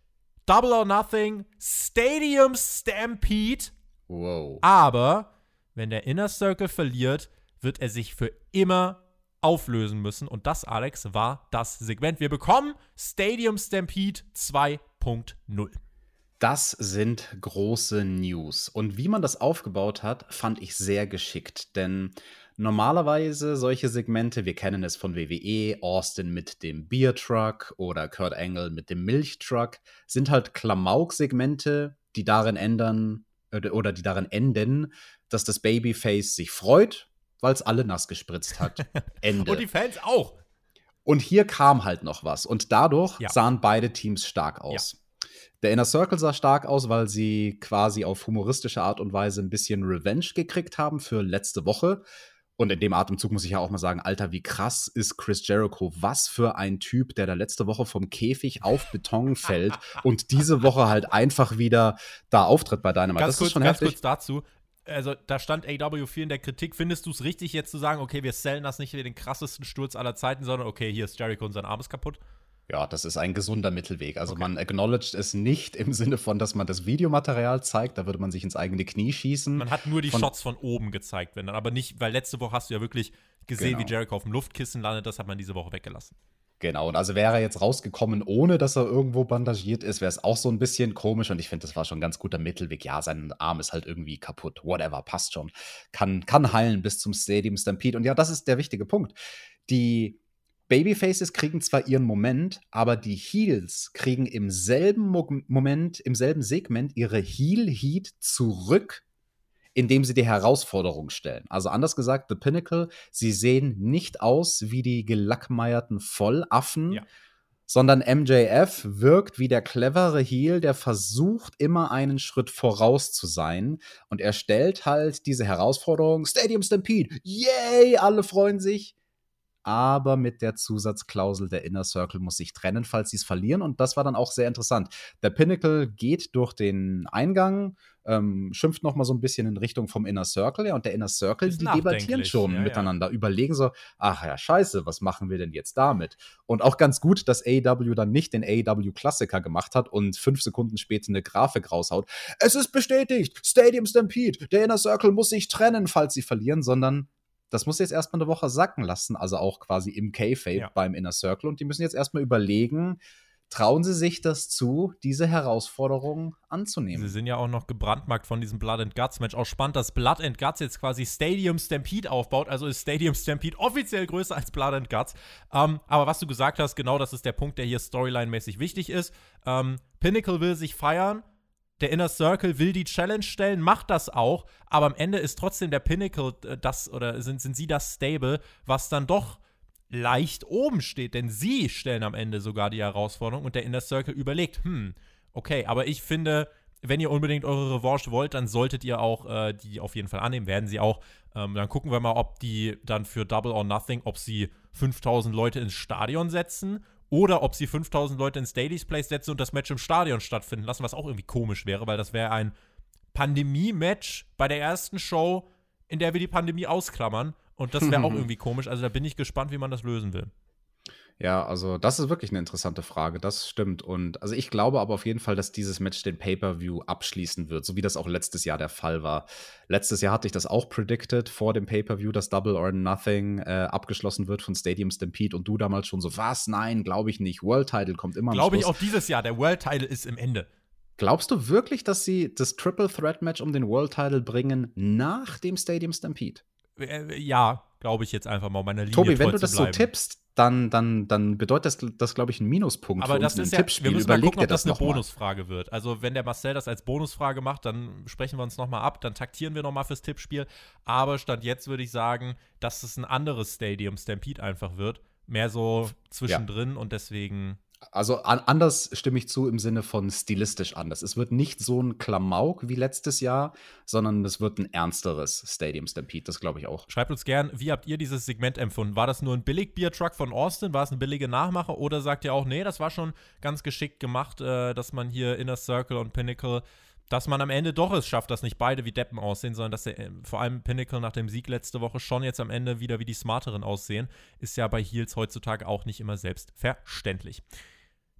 Double or Nothing. Stadium Stampede. Wow. Aber wenn der Inner Circle verliert, wird er sich für immer auflösen müssen. Und das, Alex, war das Segment. Wir bekommen Stadium Stampede 2.0. Das sind große News. Und wie man das aufgebaut hat, fand ich sehr geschickt. Denn normalerweise solche Segmente, wir kennen es von WWE, Austin mit dem Beer Truck oder Kurt Angle mit dem Milchtruck, sind halt Klamauk-Segmente, die darin ändern oder die darin enden, dass das Babyface sich freut weil es alle nass gespritzt hat. Ende. Und die Fans auch. Und hier kam halt noch was. Und dadurch ja. sahen beide Teams stark aus. Ja. Der Inner Circle sah stark aus, weil sie quasi auf humoristische Art und Weise ein bisschen Revenge gekriegt haben für letzte Woche. Und in dem Atemzug muss ich ja auch mal sagen, Alter, wie krass ist Chris Jericho? Was für ein Typ, der da letzte Woche vom Käfig auf Beton fällt und diese Woche halt einfach wieder da auftritt bei Dynamite. Ganz das kurz, ist schon ganz heftig. kurz dazu. Also, da stand AW4 in der Kritik. Findest du es richtig, jetzt zu sagen, okay, wir sellen das nicht wie den krassesten Sturz aller Zeiten, sondern okay, hier ist Jericho und sein Arm ist kaputt? Ja, das ist ein gesunder Mittelweg. Also okay. man acknowledged es nicht im Sinne von, dass man das Videomaterial zeigt, da würde man sich ins eigene Knie schießen. Man hat nur die von Shots von oben gezeigt, wenn dann, aber nicht, weil letzte Woche hast du ja wirklich gesehen, genau. wie Jericho auf dem Luftkissen landet, das hat man diese Woche weggelassen. Genau, und also wäre er jetzt rausgekommen, ohne dass er irgendwo bandagiert ist, wäre es auch so ein bisschen komisch und ich finde, das war schon ein ganz guter Mittelweg. Ja, sein Arm ist halt irgendwie kaputt, whatever, passt schon. Kann, kann heilen bis zum Stadium Stampede. Und ja, das ist der wichtige Punkt. Die Babyfaces kriegen zwar ihren Moment, aber die Heels kriegen im selben Mo Moment, im selben Segment ihre Heel-Heat zurück, indem sie die Herausforderung stellen. Also anders gesagt, The Pinnacle, sie sehen nicht aus wie die gelackmeierten Vollaffen, ja. sondern MJF wirkt wie der clevere Heel, der versucht immer einen Schritt voraus zu sein und er stellt halt diese Herausforderung, Stadium Stampede, yay, alle freuen sich aber mit der Zusatzklausel, der Inner Circle muss sich trennen, falls sie es verlieren. Und das war dann auch sehr interessant. Der Pinnacle geht durch den Eingang, ähm, schimpft noch mal so ein bisschen in Richtung vom Inner Circle. Ja, und der Inner Circle, die debattieren schon ja, miteinander, ja. überlegen so, ach ja, scheiße, was machen wir denn jetzt damit? Und auch ganz gut, dass AW dann nicht den AW-Klassiker gemacht hat und fünf Sekunden später eine Grafik raushaut. Es ist bestätigt, Stadium Stampede, der Inner Circle muss sich trennen, falls sie verlieren, sondern das muss jetzt erstmal eine Woche sacken lassen, also auch quasi im K-Fape ja. beim Inner Circle. Und die müssen jetzt erstmal überlegen, trauen sie sich das zu, diese Herausforderung anzunehmen. Sie sind ja auch noch gebrandmarkt von diesem Blood and Guts Match. Auch spannend, dass Blood and Guts jetzt quasi Stadium Stampede aufbaut. Also ist Stadium Stampede offiziell größer als Blood and Guts. Ähm, aber was du gesagt hast, genau das ist der Punkt, der hier storyline-mäßig wichtig ist. Ähm, Pinnacle will sich feiern der Inner Circle will die Challenge stellen, macht das auch, aber am Ende ist trotzdem der Pinnacle äh, das oder sind, sind sie das Stable, was dann doch leicht oben steht, denn sie stellen am Ende sogar die Herausforderung und der Inner Circle überlegt, hm, okay, aber ich finde, wenn ihr unbedingt eure Revanche wollt, dann solltet ihr auch äh, die auf jeden Fall annehmen, werden sie auch. Ähm, dann gucken wir mal, ob die dann für Double or Nothing, ob sie 5000 Leute ins Stadion setzen oder ob sie 5000 Leute ins Daily's Place setzen und das Match im Stadion stattfinden lassen, was auch irgendwie komisch wäre, weil das wäre ein Pandemie-Match bei der ersten Show, in der wir die Pandemie ausklammern. Und das wäre auch irgendwie komisch. Also da bin ich gespannt, wie man das lösen will. Ja, also das ist wirklich eine interessante Frage, das stimmt. Und also ich glaube aber auf jeden Fall, dass dieses Match den Pay-Per-View abschließen wird, so wie das auch letztes Jahr der Fall war. Letztes Jahr hatte ich das auch predicted vor dem Pay-Per-View, dass Double or Nothing äh, abgeschlossen wird von Stadium Stampede und du damals schon so, was? Nein, glaube ich nicht. World Title kommt immer Glaube ich auch dieses Jahr, der World Title ist im Ende. Glaubst du wirklich, dass sie das Triple Threat Match um den World Title bringen nach dem Stadium Stampede? Äh, ja, glaube ich jetzt einfach mal, meiner Linie Tobi, wenn du das so tippst, dann, dann, dann bedeutet das, das glaube ich, ein Minuspunkt Aber das ist ja, Tippspiel. wir müssen Überleg mal gucken, ob das, das eine Bonusfrage mal. wird. Also, wenn der Marcel das als Bonusfrage macht, dann sprechen wir uns nochmal ab, dann taktieren wir nochmal fürs Tippspiel. Aber Stand jetzt würde ich sagen, dass es ein anderes Stadium Stampede einfach wird. Mehr so zwischendrin ja. und deswegen also an, anders stimme ich zu im Sinne von stilistisch anders. Es wird nicht so ein Klamauk wie letztes Jahr, sondern es wird ein ernsteres Stadium Stampede, das glaube ich auch. Schreibt uns gern, wie habt ihr dieses Segment empfunden? War das nur ein billig Bier-Truck von Austin? War es ein billiger Nachmacher? Oder sagt ihr auch, nee, das war schon ganz geschickt gemacht, äh, dass man hier Inner Circle und Pinnacle dass man am Ende doch es schafft, dass nicht beide wie Deppen aussehen, sondern dass der, äh, vor allem Pinnacle nach dem Sieg letzte Woche schon jetzt am Ende wieder wie die Smarteren aussehen, ist ja bei Heels heutzutage auch nicht immer selbstverständlich.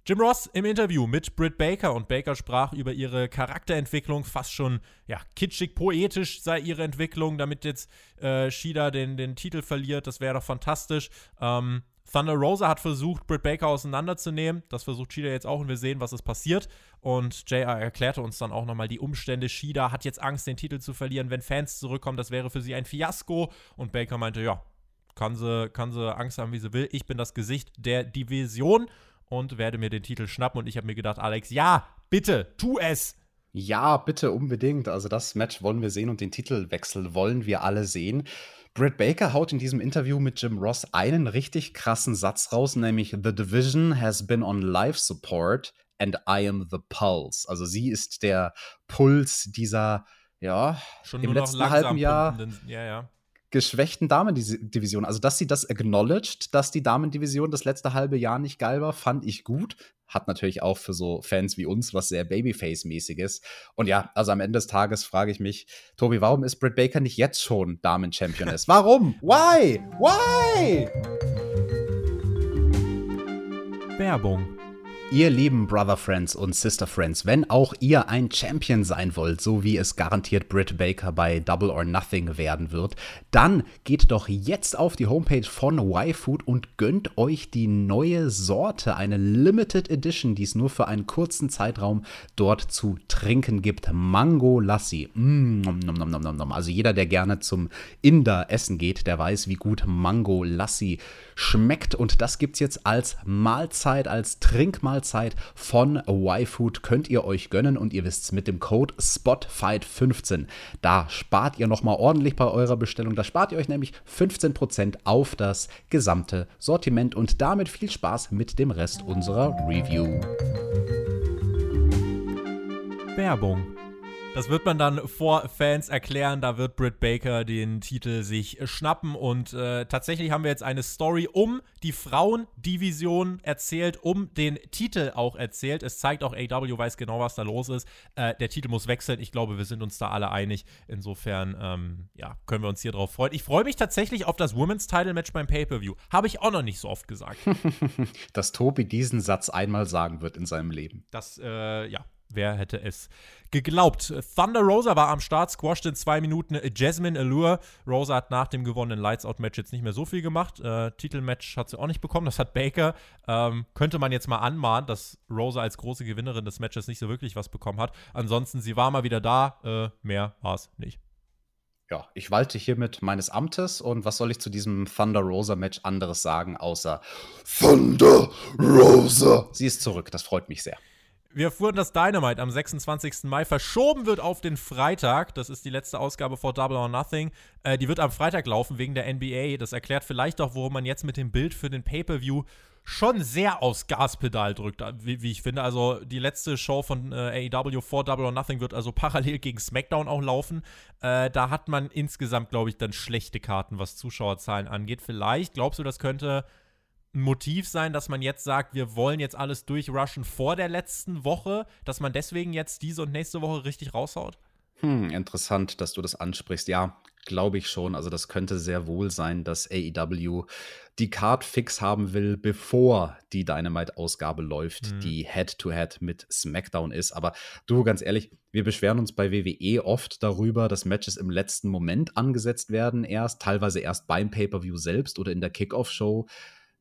Jim Ross im Interview mit Britt Baker und Baker sprach über ihre Charakterentwicklung, fast schon ja, kitschig, poetisch sei ihre Entwicklung, damit jetzt äh, Shida den, den Titel verliert. Das wäre doch fantastisch. Ähm, Thunder Rosa hat versucht, Britt Baker auseinanderzunehmen. Das versucht Shida jetzt auch und wir sehen, was ist passiert. Und JR erklärte uns dann auch nochmal die Umstände. Shida hat jetzt Angst, den Titel zu verlieren, wenn Fans zurückkommen. Das wäre für sie ein Fiasko. Und Baker meinte, ja, kann sie, kann sie Angst haben, wie sie will. Ich bin das Gesicht der Division und werde mir den Titel schnappen. Und ich habe mir gedacht, Alex, ja, bitte, tu es. Ja, bitte unbedingt. Also das Match wollen wir sehen und den Titelwechsel wollen wir alle sehen. Britt Baker haut in diesem Interview mit Jim Ross einen richtig krassen Satz raus, nämlich The Division has been on life support and I am the pulse. Also sie ist der Puls dieser, ja, Schon im letzten halben Jahr pumpenden- Ja, ja. Geschwächten Damendivision. Also, dass sie das acknowledged, dass die Damendivision das letzte halbe Jahr nicht geil war, fand ich gut. Hat natürlich auch für so Fans wie uns was sehr Babyface-mäßiges. Und ja, also am Ende des Tages frage ich mich, Tobi, warum ist Britt Baker nicht jetzt schon Damen-Championess? Warum? Why? Why? Werbung. Ihr lieben Brother Friends und Sister Friends, wenn auch ihr ein Champion sein wollt, so wie es garantiert Britt Baker bei Double or Nothing werden wird, dann geht doch jetzt auf die Homepage von YFood und gönnt euch die neue Sorte, eine Limited Edition, die es nur für einen kurzen Zeitraum dort zu trinken gibt. Mango Lassi. Mm, nom, nom, nom, nom. Also jeder, der gerne zum Inder essen geht, der weiß, wie gut Mango Lassi schmeckt. Und das gibt's jetzt als Mahlzeit, als Trinkmahlzeit von YFood. Könnt ihr euch gönnen und ihr wisst's mit dem Code SPOTFIGHT15. Da spart ihr nochmal ordentlich bei eurer Bestellung. Da spart ihr euch nämlich 15% auf das gesamte Sortiment und damit viel Spaß mit dem Rest unserer Review. Werbung. Das wird man dann vor Fans erklären. Da wird Britt Baker den Titel sich schnappen. Und äh, tatsächlich haben wir jetzt eine Story um die Frauendivision erzählt, um den Titel auch erzählt. Es zeigt auch, AW weiß genau, was da los ist. Äh, der Titel muss wechseln. Ich glaube, wir sind uns da alle einig. Insofern, ähm, ja, können wir uns hier drauf freuen. Ich freue mich tatsächlich auf das Women's Title Match beim Pay-Per-View. Habe ich auch noch nicht so oft gesagt. Dass Tobi diesen Satz einmal sagen wird in seinem Leben. Das, äh, ja, wer hätte es geglaubt? Thunder Rosa war am Start, squashed in zwei Minuten Jasmine Allure. Rosa hat nach dem gewonnenen Lights-Out-Match jetzt nicht mehr so viel gemacht. Äh, Titelmatch hat sie auch nicht bekommen, das hat Baker. Ähm, könnte man jetzt mal anmahnen, dass Rosa als große Gewinnerin des Matches nicht so wirklich was bekommen hat. Ansonsten, sie war mal wieder da, äh, mehr war es nicht. Ja, ich walte hiermit meines Amtes und was soll ich zu diesem Thunder Rosa Match anderes sagen, außer Thunder Rosa? Sie ist zurück, das freut mich sehr. Wir erfuhren, dass Dynamite am 26. Mai verschoben wird auf den Freitag. Das ist die letzte Ausgabe vor Double or Nothing. Äh, die wird am Freitag laufen wegen der NBA. Das erklärt vielleicht auch, warum man jetzt mit dem Bild für den Pay-Per-View schon sehr aufs Gaspedal drückt, wie, wie ich finde. Also die letzte Show von äh, AEW vor Double or Nothing wird also parallel gegen SmackDown auch laufen. Äh, da hat man insgesamt, glaube ich, dann schlechte Karten, was Zuschauerzahlen angeht. Vielleicht, glaubst du, das könnte ein Motiv sein, dass man jetzt sagt, wir wollen jetzt alles durchrushen vor der letzten Woche, dass man deswegen jetzt diese und nächste Woche richtig raushaut? Hm, interessant, dass du das ansprichst. Ja, glaube ich schon. Also das könnte sehr wohl sein, dass AEW die Card fix haben will, bevor die Dynamite-Ausgabe läuft, Mhm. die Head-to-Head mit SmackDown ist. Aber du, ganz ehrlich, wir beschweren uns bei WWE oft darüber, dass Matches im letzten Moment angesetzt werden, erst, teilweise erst beim Pay-Per-View selbst oder in der Kickoff-Show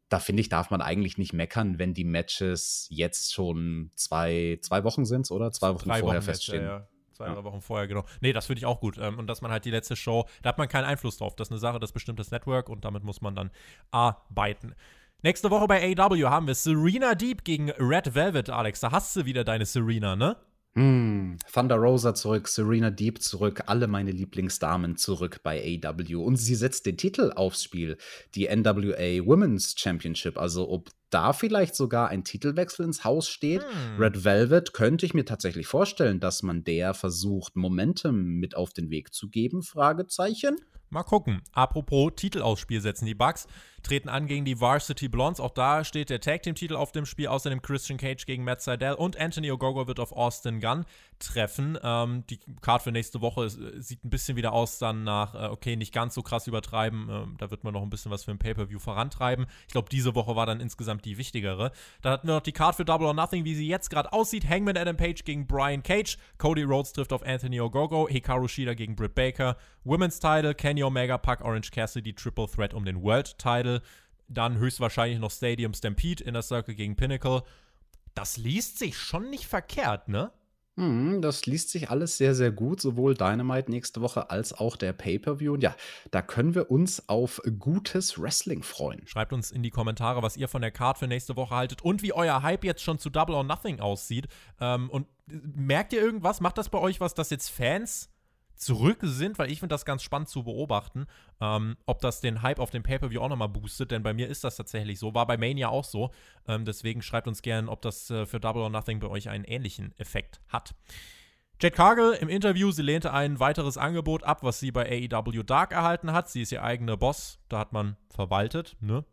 da finde ich, darf man eigentlich nicht meckern, wenn die Matches jetzt schon zwei, zwei Wochen sind, oder? Zwei Wochen Drei vorher Wochen feststehen. Jetzt, ja, ja. Zwei, drei Wochen vorher, genau. Nee, das finde ich auch gut. Ähm, und dass man halt die letzte Show, da hat man keinen Einfluss drauf. Das ist eine Sache, das bestimmt das Network und damit muss man dann arbeiten. Nächste Woche bei AW haben wir Serena Deep gegen Red Velvet, Alex. Da hast du wieder deine Serena, ne? Hm, Thunder Rosa zurück, Serena Deep zurück, alle meine Lieblingsdamen zurück bei AW. Und sie setzt den Titel aufs Spiel, die NWA Women's Championship. Also ob da vielleicht sogar ein Titelwechsel ins Haus steht. Hm. Red Velvet könnte ich mir tatsächlich vorstellen, dass man der versucht, Momentum mit auf den Weg zu geben? Fragezeichen. Mal gucken. Apropos Titel aufs Spiel setzen. Die Bucks treten an gegen die Varsity Blondes. Auch da steht der Tag Team Titel auf dem Spiel. Außerdem Christian Cage gegen Matt Seidel und Anthony Ogogo wird auf Austin Gunn treffen. Ähm, die Card für nächste Woche ist, äh, sieht ein bisschen wieder aus dann nach, äh, okay, nicht ganz so krass übertreiben. Ähm, da wird man noch ein bisschen was für ein Pay-Per-View vorantreiben. Ich glaube, diese Woche war dann insgesamt die wichtigere. Dann hatten wir noch die Card für Double or Nothing, wie sie jetzt gerade aussieht. Hangman Adam Page gegen Brian Cage. Cody Rhodes trifft auf Anthony Ogogo. Hikaru Shida gegen Britt Baker. Women's Title, Kenny Omega, Puck Orange Cassidy, Triple Threat um den World Title. Dann höchstwahrscheinlich noch Stadium Stampede, Inner Circle gegen Pinnacle. Das liest sich schon nicht verkehrt, ne? Hm, das liest sich alles sehr, sehr gut, sowohl Dynamite nächste Woche als auch der Pay-Per-View. Und ja, da können wir uns auf gutes Wrestling freuen. Schreibt uns in die Kommentare, was ihr von der Card für nächste Woche haltet und wie euer Hype jetzt schon zu Double or Nothing aussieht. Ähm, und merkt ihr irgendwas? Macht das bei euch was, dass jetzt Fans zurück sind, weil ich finde das ganz spannend zu beobachten, ähm, ob das den Hype auf dem Pay-Per-View auch nochmal boostet, denn bei mir ist das tatsächlich so, war bei Mania auch so. Ähm, deswegen schreibt uns gerne, ob das äh, für Double or Nothing bei euch einen ähnlichen Effekt hat. Jade Cargill im Interview, sie lehnte ein weiteres Angebot ab, was sie bei AEW Dark erhalten hat. Sie ist ihr eigener Boss, da hat man verwaltet, ne?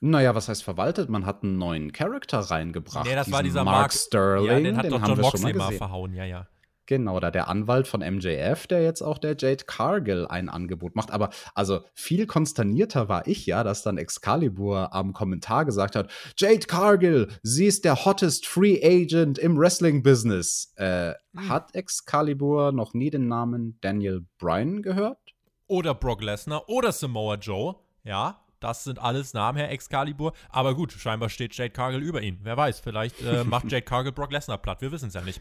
Naja, was heißt verwaltet? Man hat einen neuen Charakter reingebracht. Nee, das war dieser Mark, Mark Sterling. Ja, den hat den doch John Moxley mal, mal verhauen, ja, ja. Genau, da der Anwalt von MJF, der jetzt auch der Jade Cargill ein Angebot macht. Aber also viel konsternierter war ich ja, dass dann Excalibur am Kommentar gesagt hat: Jade Cargill, sie ist der hottest Free Agent im Wrestling-Business. Äh, hm. Hat Excalibur noch nie den Namen Daniel Bryan gehört? Oder Brock Lesnar oder Samoa Joe, ja. Das sind alles Namen, Herr Excalibur. Aber gut, scheinbar steht Jade Cargill über ihn. Wer weiß, vielleicht äh, macht Jade Cargill Brock Lesnar platt. Wir wissen es ja nicht.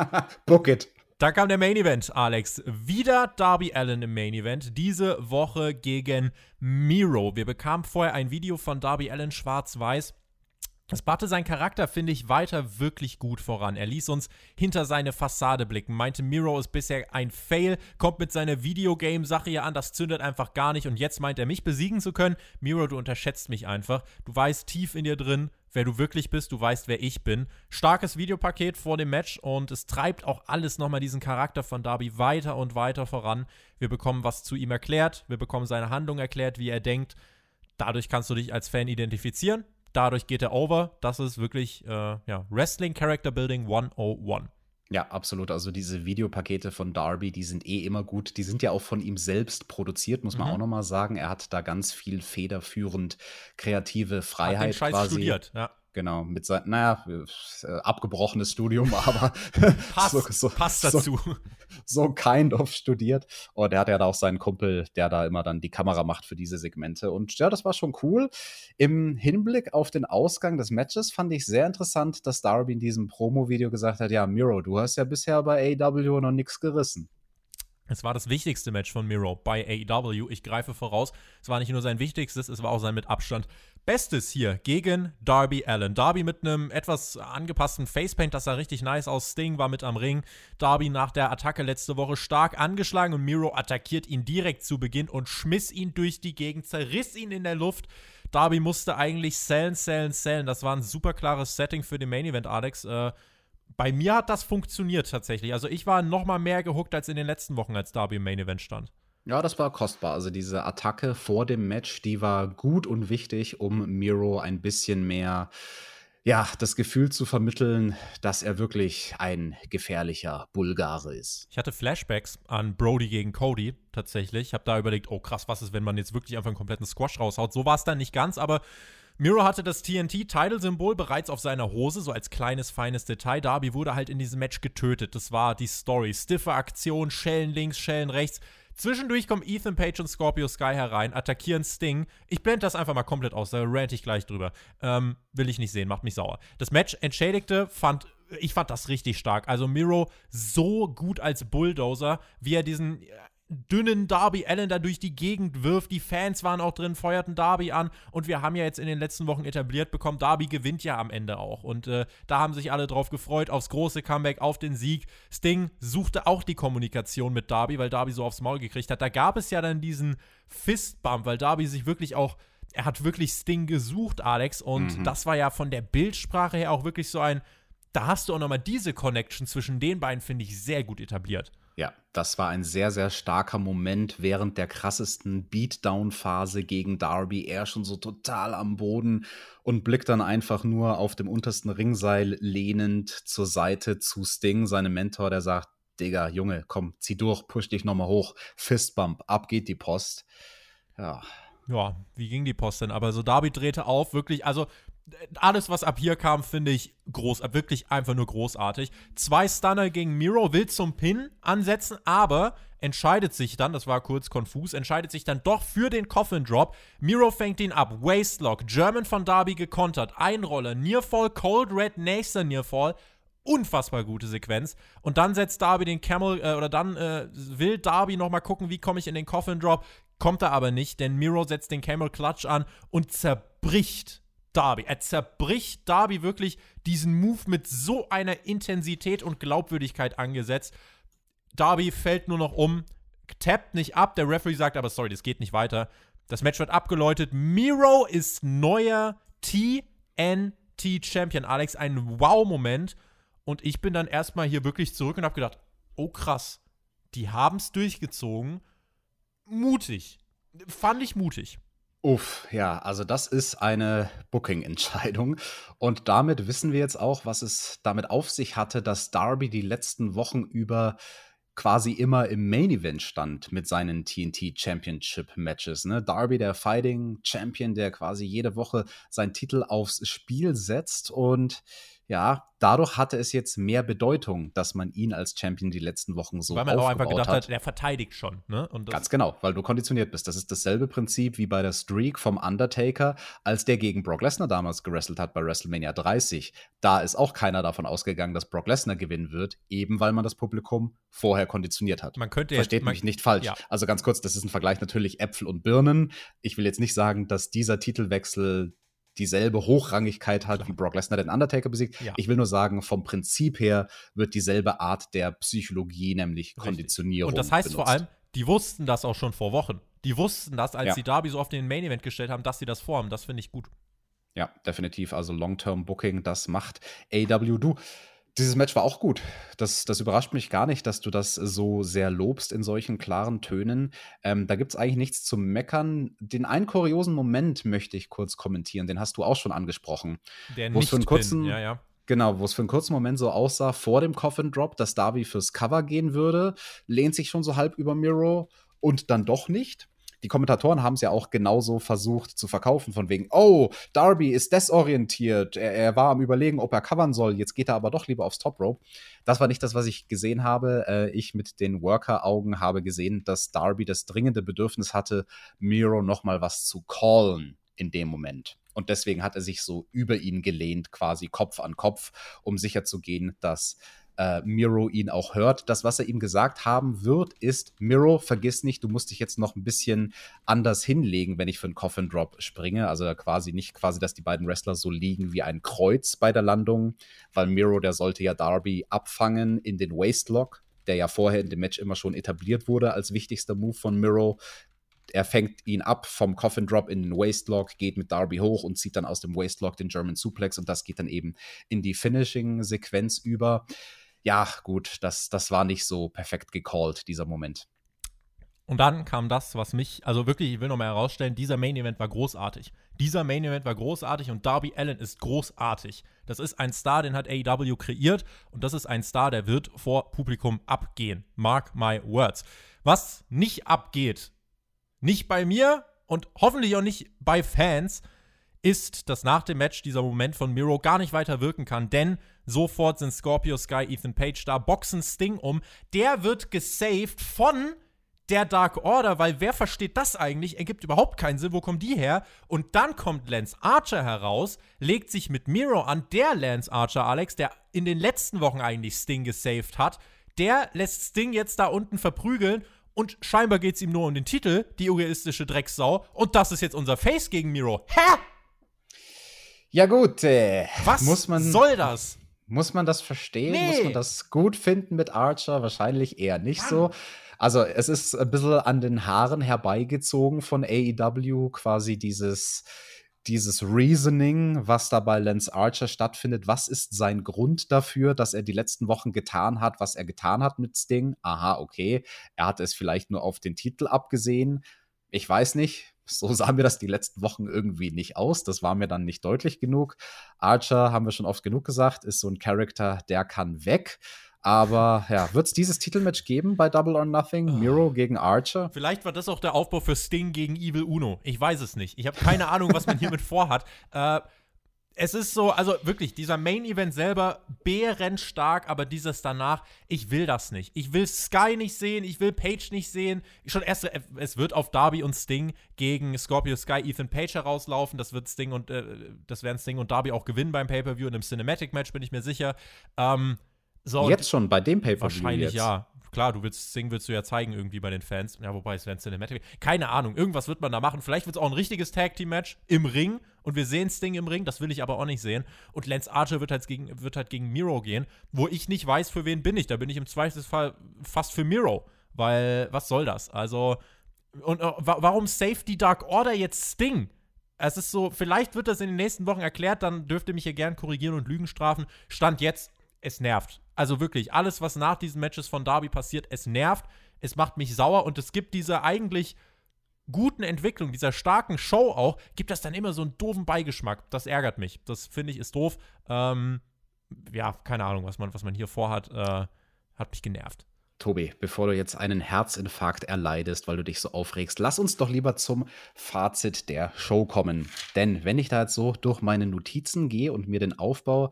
Book it. Da kam der Main Event, Alex. Wieder Darby Allen im Main Event. Diese Woche gegen Miro. Wir bekamen vorher ein Video von Darby Allen schwarz-weiß. Das brachte seinen Charakter, finde ich, weiter wirklich gut voran. Er ließ uns hinter seine Fassade blicken, meinte, Miro ist bisher ein Fail, kommt mit seiner Videogame-Sache hier an, das zündet einfach gar nicht und jetzt meint er, mich besiegen zu können. Miro, du unterschätzt mich einfach. Du weißt tief in dir drin, wer du wirklich bist, du weißt, wer ich bin. Starkes Videopaket vor dem Match und es treibt auch alles nochmal diesen Charakter von Darby weiter und weiter voran. Wir bekommen was zu ihm erklärt, wir bekommen seine Handlung erklärt, wie er denkt. Dadurch kannst du dich als Fan identifizieren dadurch geht er over. Das ist wirklich äh, ja, Wrestling Character Building 101. Ja, absolut. Also diese Videopakete von Darby, die sind eh immer gut. Die sind ja auch von ihm selbst produziert, muss man mhm. auch noch mal sagen. Er hat da ganz viel federführend kreative Freiheit hat den Scheiß quasi. studiert, ja. Genau, mit seinem, naja, äh, abgebrochenes Studium, aber passt, so, so, passt dazu. So, so, kind of studiert. Und er hat ja da auch seinen Kumpel, der da immer dann die Kamera macht für diese Segmente. Und ja, das war schon cool. Im Hinblick auf den Ausgang des Matches fand ich sehr interessant, dass Darby in diesem Promo-Video gesagt hat: Ja, Miro, du hast ja bisher bei AW noch nichts gerissen. Es war das wichtigste Match von Miro bei AEW. Ich greife voraus, es war nicht nur sein wichtigstes, es war auch sein mit Abstand bestes hier gegen Darby Allen. Darby mit einem etwas angepassten Facepaint, das sah richtig nice aus. Sting war mit am Ring. Darby nach der Attacke letzte Woche stark angeschlagen und Miro attackiert ihn direkt zu Beginn und schmiss ihn durch die Gegend, zerriss ihn in der Luft. Darby musste eigentlich sellen, sellen, sellen. Das war ein super klares Setting für den Main Event, Alex. Äh, bei mir hat das funktioniert tatsächlich. Also ich war noch mal mehr gehuckt als in den letzten Wochen, als Darby im Main Event stand. Ja, das war kostbar. Also diese Attacke vor dem Match, die war gut und wichtig, um Miro ein bisschen mehr ja, das Gefühl zu vermitteln, dass er wirklich ein gefährlicher Bulgare ist. Ich hatte Flashbacks an Brody gegen Cody tatsächlich. Ich habe da überlegt, oh krass, was ist, wenn man jetzt wirklich einfach einen kompletten Squash raushaut? So war es dann nicht ganz, aber Miro hatte das TNT-Title-Symbol bereits auf seiner Hose, so als kleines, feines Detail. Darby wurde halt in diesem Match getötet. Das war die Story. Stiffe Aktion, Schellen links, Schellen rechts. Zwischendurch kommen Ethan Page und Scorpio Sky herein, attackieren Sting. Ich blende das einfach mal komplett aus, da rant ich gleich drüber. Ähm, will ich nicht sehen, macht mich sauer. Das Match entschädigte, fand ich fand das richtig stark. Also Miro so gut als Bulldozer, wie er diesen dünnen Darby Allen da durch die Gegend wirft. Die Fans waren auch drin, feuerten Darby an. Und wir haben ja jetzt in den letzten Wochen etabliert bekommen, Darby gewinnt ja am Ende auch. Und äh, da haben sich alle drauf gefreut, aufs große Comeback, auf den Sieg. Sting suchte auch die Kommunikation mit Darby, weil Darby so aufs Maul gekriegt hat. Da gab es ja dann diesen Fistbump, weil Darby sich wirklich auch er hat wirklich Sting gesucht, Alex. Und mhm. das war ja von der Bildsprache her auch wirklich so ein, da hast du auch nochmal diese Connection zwischen den beiden, finde ich, sehr gut etabliert. Ja, das war ein sehr, sehr starker Moment während der krassesten Beatdown-Phase gegen Darby. Er schon so total am Boden und blickt dann einfach nur auf dem untersten Ringseil lehnend zur Seite zu Sting, seinem Mentor, der sagt, Digga, Junge, komm, zieh durch, push dich nochmal hoch, Fistbump, ab geht die Post. Ja. Ja, wie ging die Post denn? Aber so Darby drehte auf, wirklich, also alles, was ab hier kam, finde ich groß, wirklich einfach nur großartig. Zwei Stunner gegen Miro, will zum Pin ansetzen, aber entscheidet sich dann, das war kurz konfus, entscheidet sich dann doch für den Coffin Drop. Miro fängt ihn ab, Waistlock, German von Darby gekontert, Einroller, Nearfall, Cold Red, nächster Nearfall. Unfassbar gute Sequenz. Und dann setzt Darby den Camel, äh, oder dann äh, will Darby nochmal gucken, wie komme ich in den Coffin Drop. Kommt er aber nicht, denn Miro setzt den Camel Clutch an und zerbricht Darby. Er zerbricht Darby wirklich diesen Move mit so einer Intensität und Glaubwürdigkeit angesetzt. Darby fällt nur noch um, tappt nicht ab. Der Referee sagt aber, sorry, das geht nicht weiter. Das Match wird abgeläutet. Miro ist neuer TNT-Champion. Alex, ein Wow-Moment. Und ich bin dann erstmal hier wirklich zurück und habe gedacht, oh krass, die haben es durchgezogen. Mutig. Fand ich mutig. Uff, ja, also das ist eine Booking-Entscheidung. Und damit wissen wir jetzt auch, was es damit auf sich hatte, dass Darby die letzten Wochen über quasi immer im Main Event stand mit seinen TNT Championship Matches. Ne? Darby, der Fighting Champion, der quasi jede Woche seinen Titel aufs Spiel setzt und ja, dadurch hatte es jetzt mehr Bedeutung, dass man ihn als Champion die letzten Wochen so Weil man auch einfach gedacht hat, hat, der verteidigt schon. Ne? Ganz genau, weil du konditioniert bist. Das ist dasselbe Prinzip wie bei der Streak vom Undertaker, als der gegen Brock Lesnar damals gewrestelt hat bei WrestleMania 30. Da ist auch keiner davon ausgegangen, dass Brock Lesnar gewinnen wird, eben weil man das Publikum vorher konditioniert hat. Man könnte Versteht jetzt, man, mich nicht falsch. Ja. Also ganz kurz, das ist ein Vergleich natürlich Äpfel und Birnen. Ich will jetzt nicht sagen, dass dieser Titelwechsel dieselbe Hochrangigkeit hat, Klar. wie Brock Lesnar den Undertaker besiegt. Ja. Ich will nur sagen, vom Prinzip her wird dieselbe Art der Psychologie, nämlich Richtig. Konditionierung. Und das heißt vor benutzt. allem, die wussten das auch schon vor Wochen. Die wussten das, als Ja. sie Darby so auf den Main Event gestellt haben, dass sie das vorhaben. Das finde ich gut. Ja, definitiv. Also Long-Term Booking, das macht AW. Du, dieses Match war auch gut. Das, das überrascht mich gar nicht, dass du das so sehr lobst in solchen klaren Tönen. Ähm, da gibt es eigentlich nichts zu meckern. Den einen kuriosen Moment möchte ich kurz kommentieren. Den hast du auch schon angesprochen. Der Wo es für einen kurzen- ja, ja. Genau, wo es für einen kurzen Moment so aussah, vor dem Coffin Drop, dass Darby fürs Cover gehen würde, lehnt sich schon so halb über Miro und dann doch nicht. Die Kommentatoren haben es ja auch genauso versucht zu verkaufen, von wegen, oh, Darby ist desorientiert, er, er war am Überlegen, ob er covern soll, jetzt geht er aber doch lieber aufs Top Rope. Das war nicht das, was ich gesehen habe. Äh, ich mit den Worker-Augen habe gesehen, dass Darby das dringende Bedürfnis hatte, Miro nochmal was zu callen in dem Moment. Und deswegen hat er sich so über ihn gelehnt, quasi Kopf an Kopf, um sicherzugehen, dass äh, Miro ihn auch hört. Das, was er ihm gesagt haben wird, ist: Miro, vergiss nicht, du musst dich jetzt noch ein bisschen anders hinlegen, wenn ich für einen Coffin Drop springe. Also quasi nicht quasi, dass die beiden Wrestler so liegen wie ein Kreuz bei der Landung, weil Miro, der sollte ja Darby abfangen in den Waistlock, der ja vorher in dem Match immer schon etabliert wurde als wichtigster Move von Miro er fängt ihn ab vom Coffin Drop in den Waistlock, geht mit Darby hoch und zieht dann aus dem Waistlock den German Suplex und das geht dann eben in die Finishing-Sequenz über. Ja, gut, das, das war nicht so perfekt gecallt, dieser Moment. Und dann kam das, was mich, also wirklich, ich will noch mal herausstellen, dieser Main Event war großartig. Dieser Main Event war großartig und Darby Allen ist großartig. Das ist ein Star, den hat AEW kreiert und das ist ein Star, der wird vor Publikum abgehen. Mark my words. Was nicht abgeht, nicht bei mir und hoffentlich auch nicht bei Fans, ist, dass nach dem Match dieser Moment von Miro gar nicht weiter wirken kann, denn sofort sind Scorpio Sky, Ethan Page da, boxen Sting um. Der wird gesaved von der Dark Order, weil wer versteht das eigentlich? Ergibt überhaupt keinen Sinn. Wo kommen die her? Und dann kommt Lance Archer heraus, legt sich mit Miro an, der Lance Archer, Alex, der in den letzten Wochen eigentlich Sting gesaved hat. Der lässt Sting jetzt da unten verprügeln und scheinbar geht es ihm nur um den Titel, die egoistische Drecksau. Und das ist jetzt unser Face gegen Miro. Hä? Ja, gut, äh, Was muss man, soll das? Muss man das verstehen? Nee. Muss man das gut finden mit Archer? Wahrscheinlich eher nicht so. Also, es ist ein bisschen an den Haaren herbeigezogen von AEW, quasi dieses, dieses Reasoning, was da bei Lance Archer stattfindet. Was ist sein Grund dafür, dass er die letzten Wochen getan hat, was er getan hat mit Sting? Aha, okay. Er hatte es vielleicht nur auf den Titel abgesehen. Ich weiß nicht. So sah mir das die letzten Wochen irgendwie nicht aus. Das war mir dann nicht deutlich genug. Archer, haben wir schon oft genug gesagt, ist so ein Charakter, der kann weg. Aber ja, wird es dieses Titelmatch geben bei Double or Nothing? Miro gegen Archer? Vielleicht war das auch der Aufbau für Sting gegen Evil Uno. Ich weiß es nicht. Ich habe keine Ahnung, was man hiermit vorhat. Äh, es ist so, also wirklich, dieser Main-Event selber bärenstark, aber dieses danach, ich will das nicht. Ich will Sky nicht sehen, ich will Page nicht sehen. Schon erst, es wird auf Darby und Sting gegen Scorpio Sky Ethan Page herauslaufen. Das wird Sting und, äh, das werden Sting und Darby auch gewinnen beim Pay-Per-View und im Cinematic-Match, bin ich mir sicher. Ähm, so, Jetzt schon bei dem Pay-Per-View Wahrscheinlich jetzt. ja. Klar, du willst Sting willst du ja zeigen irgendwie bei den Fans. Ja, wobei es wäre ein Cinematic. Keine Ahnung, irgendwas wird man da machen. Vielleicht wird es auch ein richtiges Tag Team Match im Ring und wir sehen Sting im Ring, das will ich aber auch nicht sehen. Und Lance Archer wird halt gegen, wird halt gegen Miro gehen, wo ich nicht weiß, für wen bin ich. Da bin ich im Zweifelsfall fast für Miro, weil was soll das? Also, und uh, warum Safety Dark Order jetzt Sting? Es ist so, vielleicht wird das in den nächsten Wochen erklärt, dann dürft ihr mich hier gern korrigieren und Lügen strafen. Stand jetzt, es nervt. Also wirklich, alles, was nach diesen Matches von Darby passiert, es nervt, es macht mich sauer und es gibt diese eigentlich guten Entwicklung, dieser starken Show auch, gibt das dann immer so einen doofen Beigeschmack. Das ärgert mich. Das finde ich ist doof. Ähm, ja, keine Ahnung, was man, was man hier vorhat, äh, hat mich genervt. Tobi, bevor du jetzt einen Herzinfarkt erleidest, weil du dich so aufregst, lass uns doch lieber zum Fazit der Show kommen. Denn wenn ich da jetzt so durch meine Notizen gehe und mir den Aufbau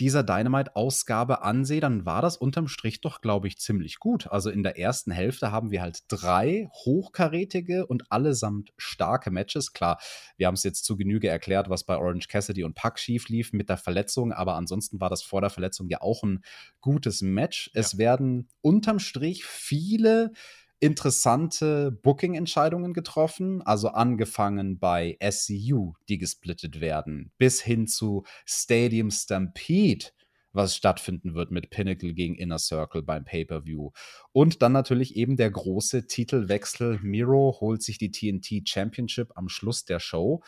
dieser Dynamite-Ausgabe ansehe, dann war das unterm Strich doch, glaube ich, ziemlich gut. Also in der ersten Hälfte haben wir halt drei hochkarätige und allesamt starke Matches. Klar, wir haben es jetzt zu Genüge erklärt, was bei Orange Cassidy und Puck schief lief mit der Verletzung, aber ansonsten war das vor der Verletzung ja auch ein gutes Match. Ja. Es werden unterm Strich viele interessante Booking-Entscheidungen getroffen, also angefangen bei SCU, die gesplittet werden, bis hin zu Stadium Stampede, was stattfinden wird mit Pinnacle gegen Inner Circle beim Pay-per-View. Und dann natürlich eben der große Titelwechsel. Miro holt sich die TNT Championship am Schluss der Show.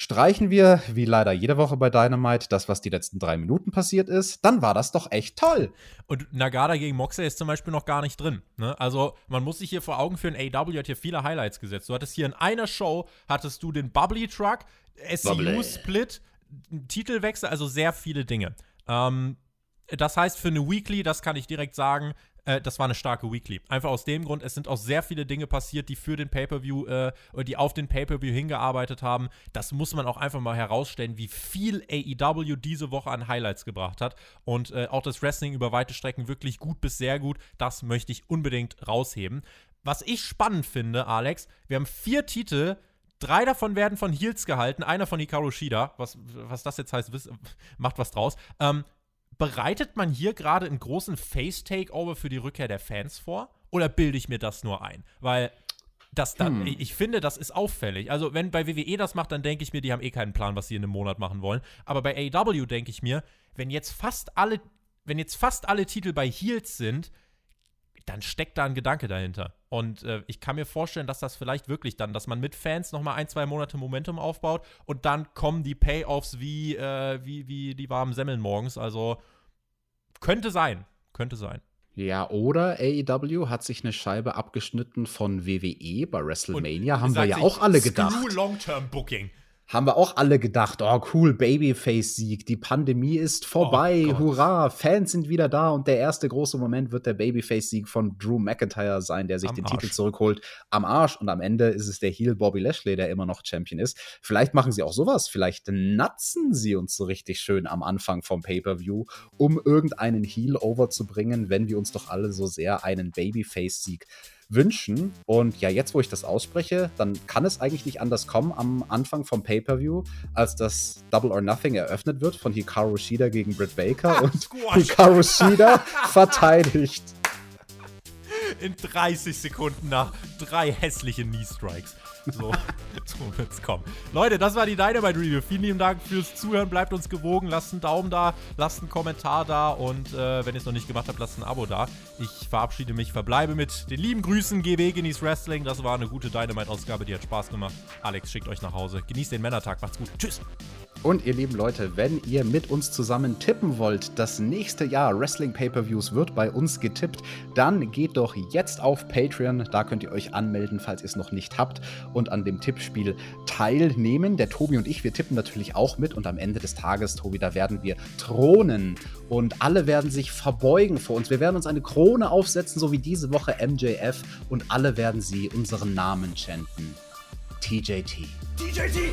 Streichen wir, wie leider jede Woche bei Dynamite, das, was die letzten drei Minuten passiert ist, dann war das doch echt toll. Und Nagada gegen Moxley ist zum Beispiel noch gar nicht drin. Ne? Also, man muss sich hier vor Augen führen, AW hat hier viele Highlights gesetzt. Du hattest hier in einer Show, hattest du den Bubbly Truck, SCU-Split, Titelwechsel, also sehr viele Dinge. Ähm, das heißt, für eine Weekly, das kann ich direkt sagen, äh, das war eine starke Weekly. Einfach aus dem Grund, es sind auch sehr viele Dinge passiert, die für den Pay-Per-View äh, die auf den Pay-Per-View hingearbeitet haben. Das muss man auch einfach mal herausstellen, wie viel AEW diese Woche an Highlights gebracht hat. Und äh, auch das Wrestling über weite Strecken wirklich gut bis sehr gut. Das möchte ich unbedingt rausheben. Was ich spannend finde, Alex, wir haben vier Titel, Drei davon werden von Heels gehalten, einer von Hikaru Shida. Was, was das jetzt heißt, macht was draus. Ähm, bereitet man hier gerade einen großen Face-Takeover für die Rückkehr der Fans vor? Oder bilde ich mir das nur ein? Weil das dann, hm. ich finde, das ist auffällig. Also, wenn bei WWE das macht, dann denke ich mir, die haben eh keinen Plan, was sie in einem Monat machen wollen. Aber bei AEW denke ich mir, wenn jetzt fast alle, wenn jetzt fast alle Titel bei Heels sind, dann steckt da ein Gedanke dahinter. Und äh, ich kann mir vorstellen, dass das vielleicht wirklich dann, dass man mit Fans noch mal ein, zwei Monate Momentum aufbaut und dann kommen die Payoffs wie, äh, wie, wie die warmen Semmeln morgens. Also könnte sein. Könnte sein. Ja, oder AEW hat sich eine Scheibe abgeschnitten von WWE bei WrestleMania. Und Haben wir ja auch alle gedacht. Long-Term Booking haben wir auch alle gedacht, oh cool, Babyface-Sieg, die Pandemie ist vorbei, oh hurra, Fans sind wieder da und der erste große Moment wird der Babyface-Sieg von Drew McIntyre sein, der sich am den Arsch. Titel zurückholt am Arsch und am Ende ist es der Heel Bobby Lashley, der immer noch Champion ist. Vielleicht machen sie auch sowas, vielleicht natzen sie uns so richtig schön am Anfang vom Pay-Per-View, um irgendeinen Heel overzubringen, wenn wir uns doch alle so sehr einen Babyface-Sieg wünschen. Und ja, jetzt, wo ich das ausspreche, dann kann es eigentlich nicht anders kommen am Anfang vom Pay-Per-View, als dass Double or Nothing eröffnet wird von Hikaru Shida gegen Britt Baker ah, und. Hikaru Shida verteidigt. In 30 Sekunden nach drei hässlichen Knee-Strikes. So, so wird's kommen. Leute, das war die Dynamite Review. Vielen lieben Dank fürs Zuhören. Bleibt uns gewogen. Lasst einen Daumen da, lasst einen Kommentar da und äh, wenn ihr es noch nicht gemacht habt, lasst ein Abo da. Ich verabschiede mich, verbleibe mit den lieben Grüßen. GW, genießt Wrestling. Das war eine gute Dynamite-Ausgabe, die hat Spaß gemacht. Alex schickt euch nach Hause. Genießt den Männertag. Macht's gut. Tschüss. Und ihr lieben Leute, wenn ihr mit uns zusammen tippen wollt, das nächste Jahr Wrestling Pay-per-Views wird bei uns getippt, dann geht doch jetzt auf Patreon. Da könnt ihr euch anmelden, falls ihr es noch nicht habt und an dem Tippspiel teilnehmen. Der Tobi und ich, wir tippen natürlich auch mit und am Ende des Tages, Tobi, da werden wir thronen und alle werden sich verbeugen vor uns. Wir werden uns eine Krone aufsetzen, so wie diese Woche MJF und alle werden sie unseren Namen chanten. TJT. TJT!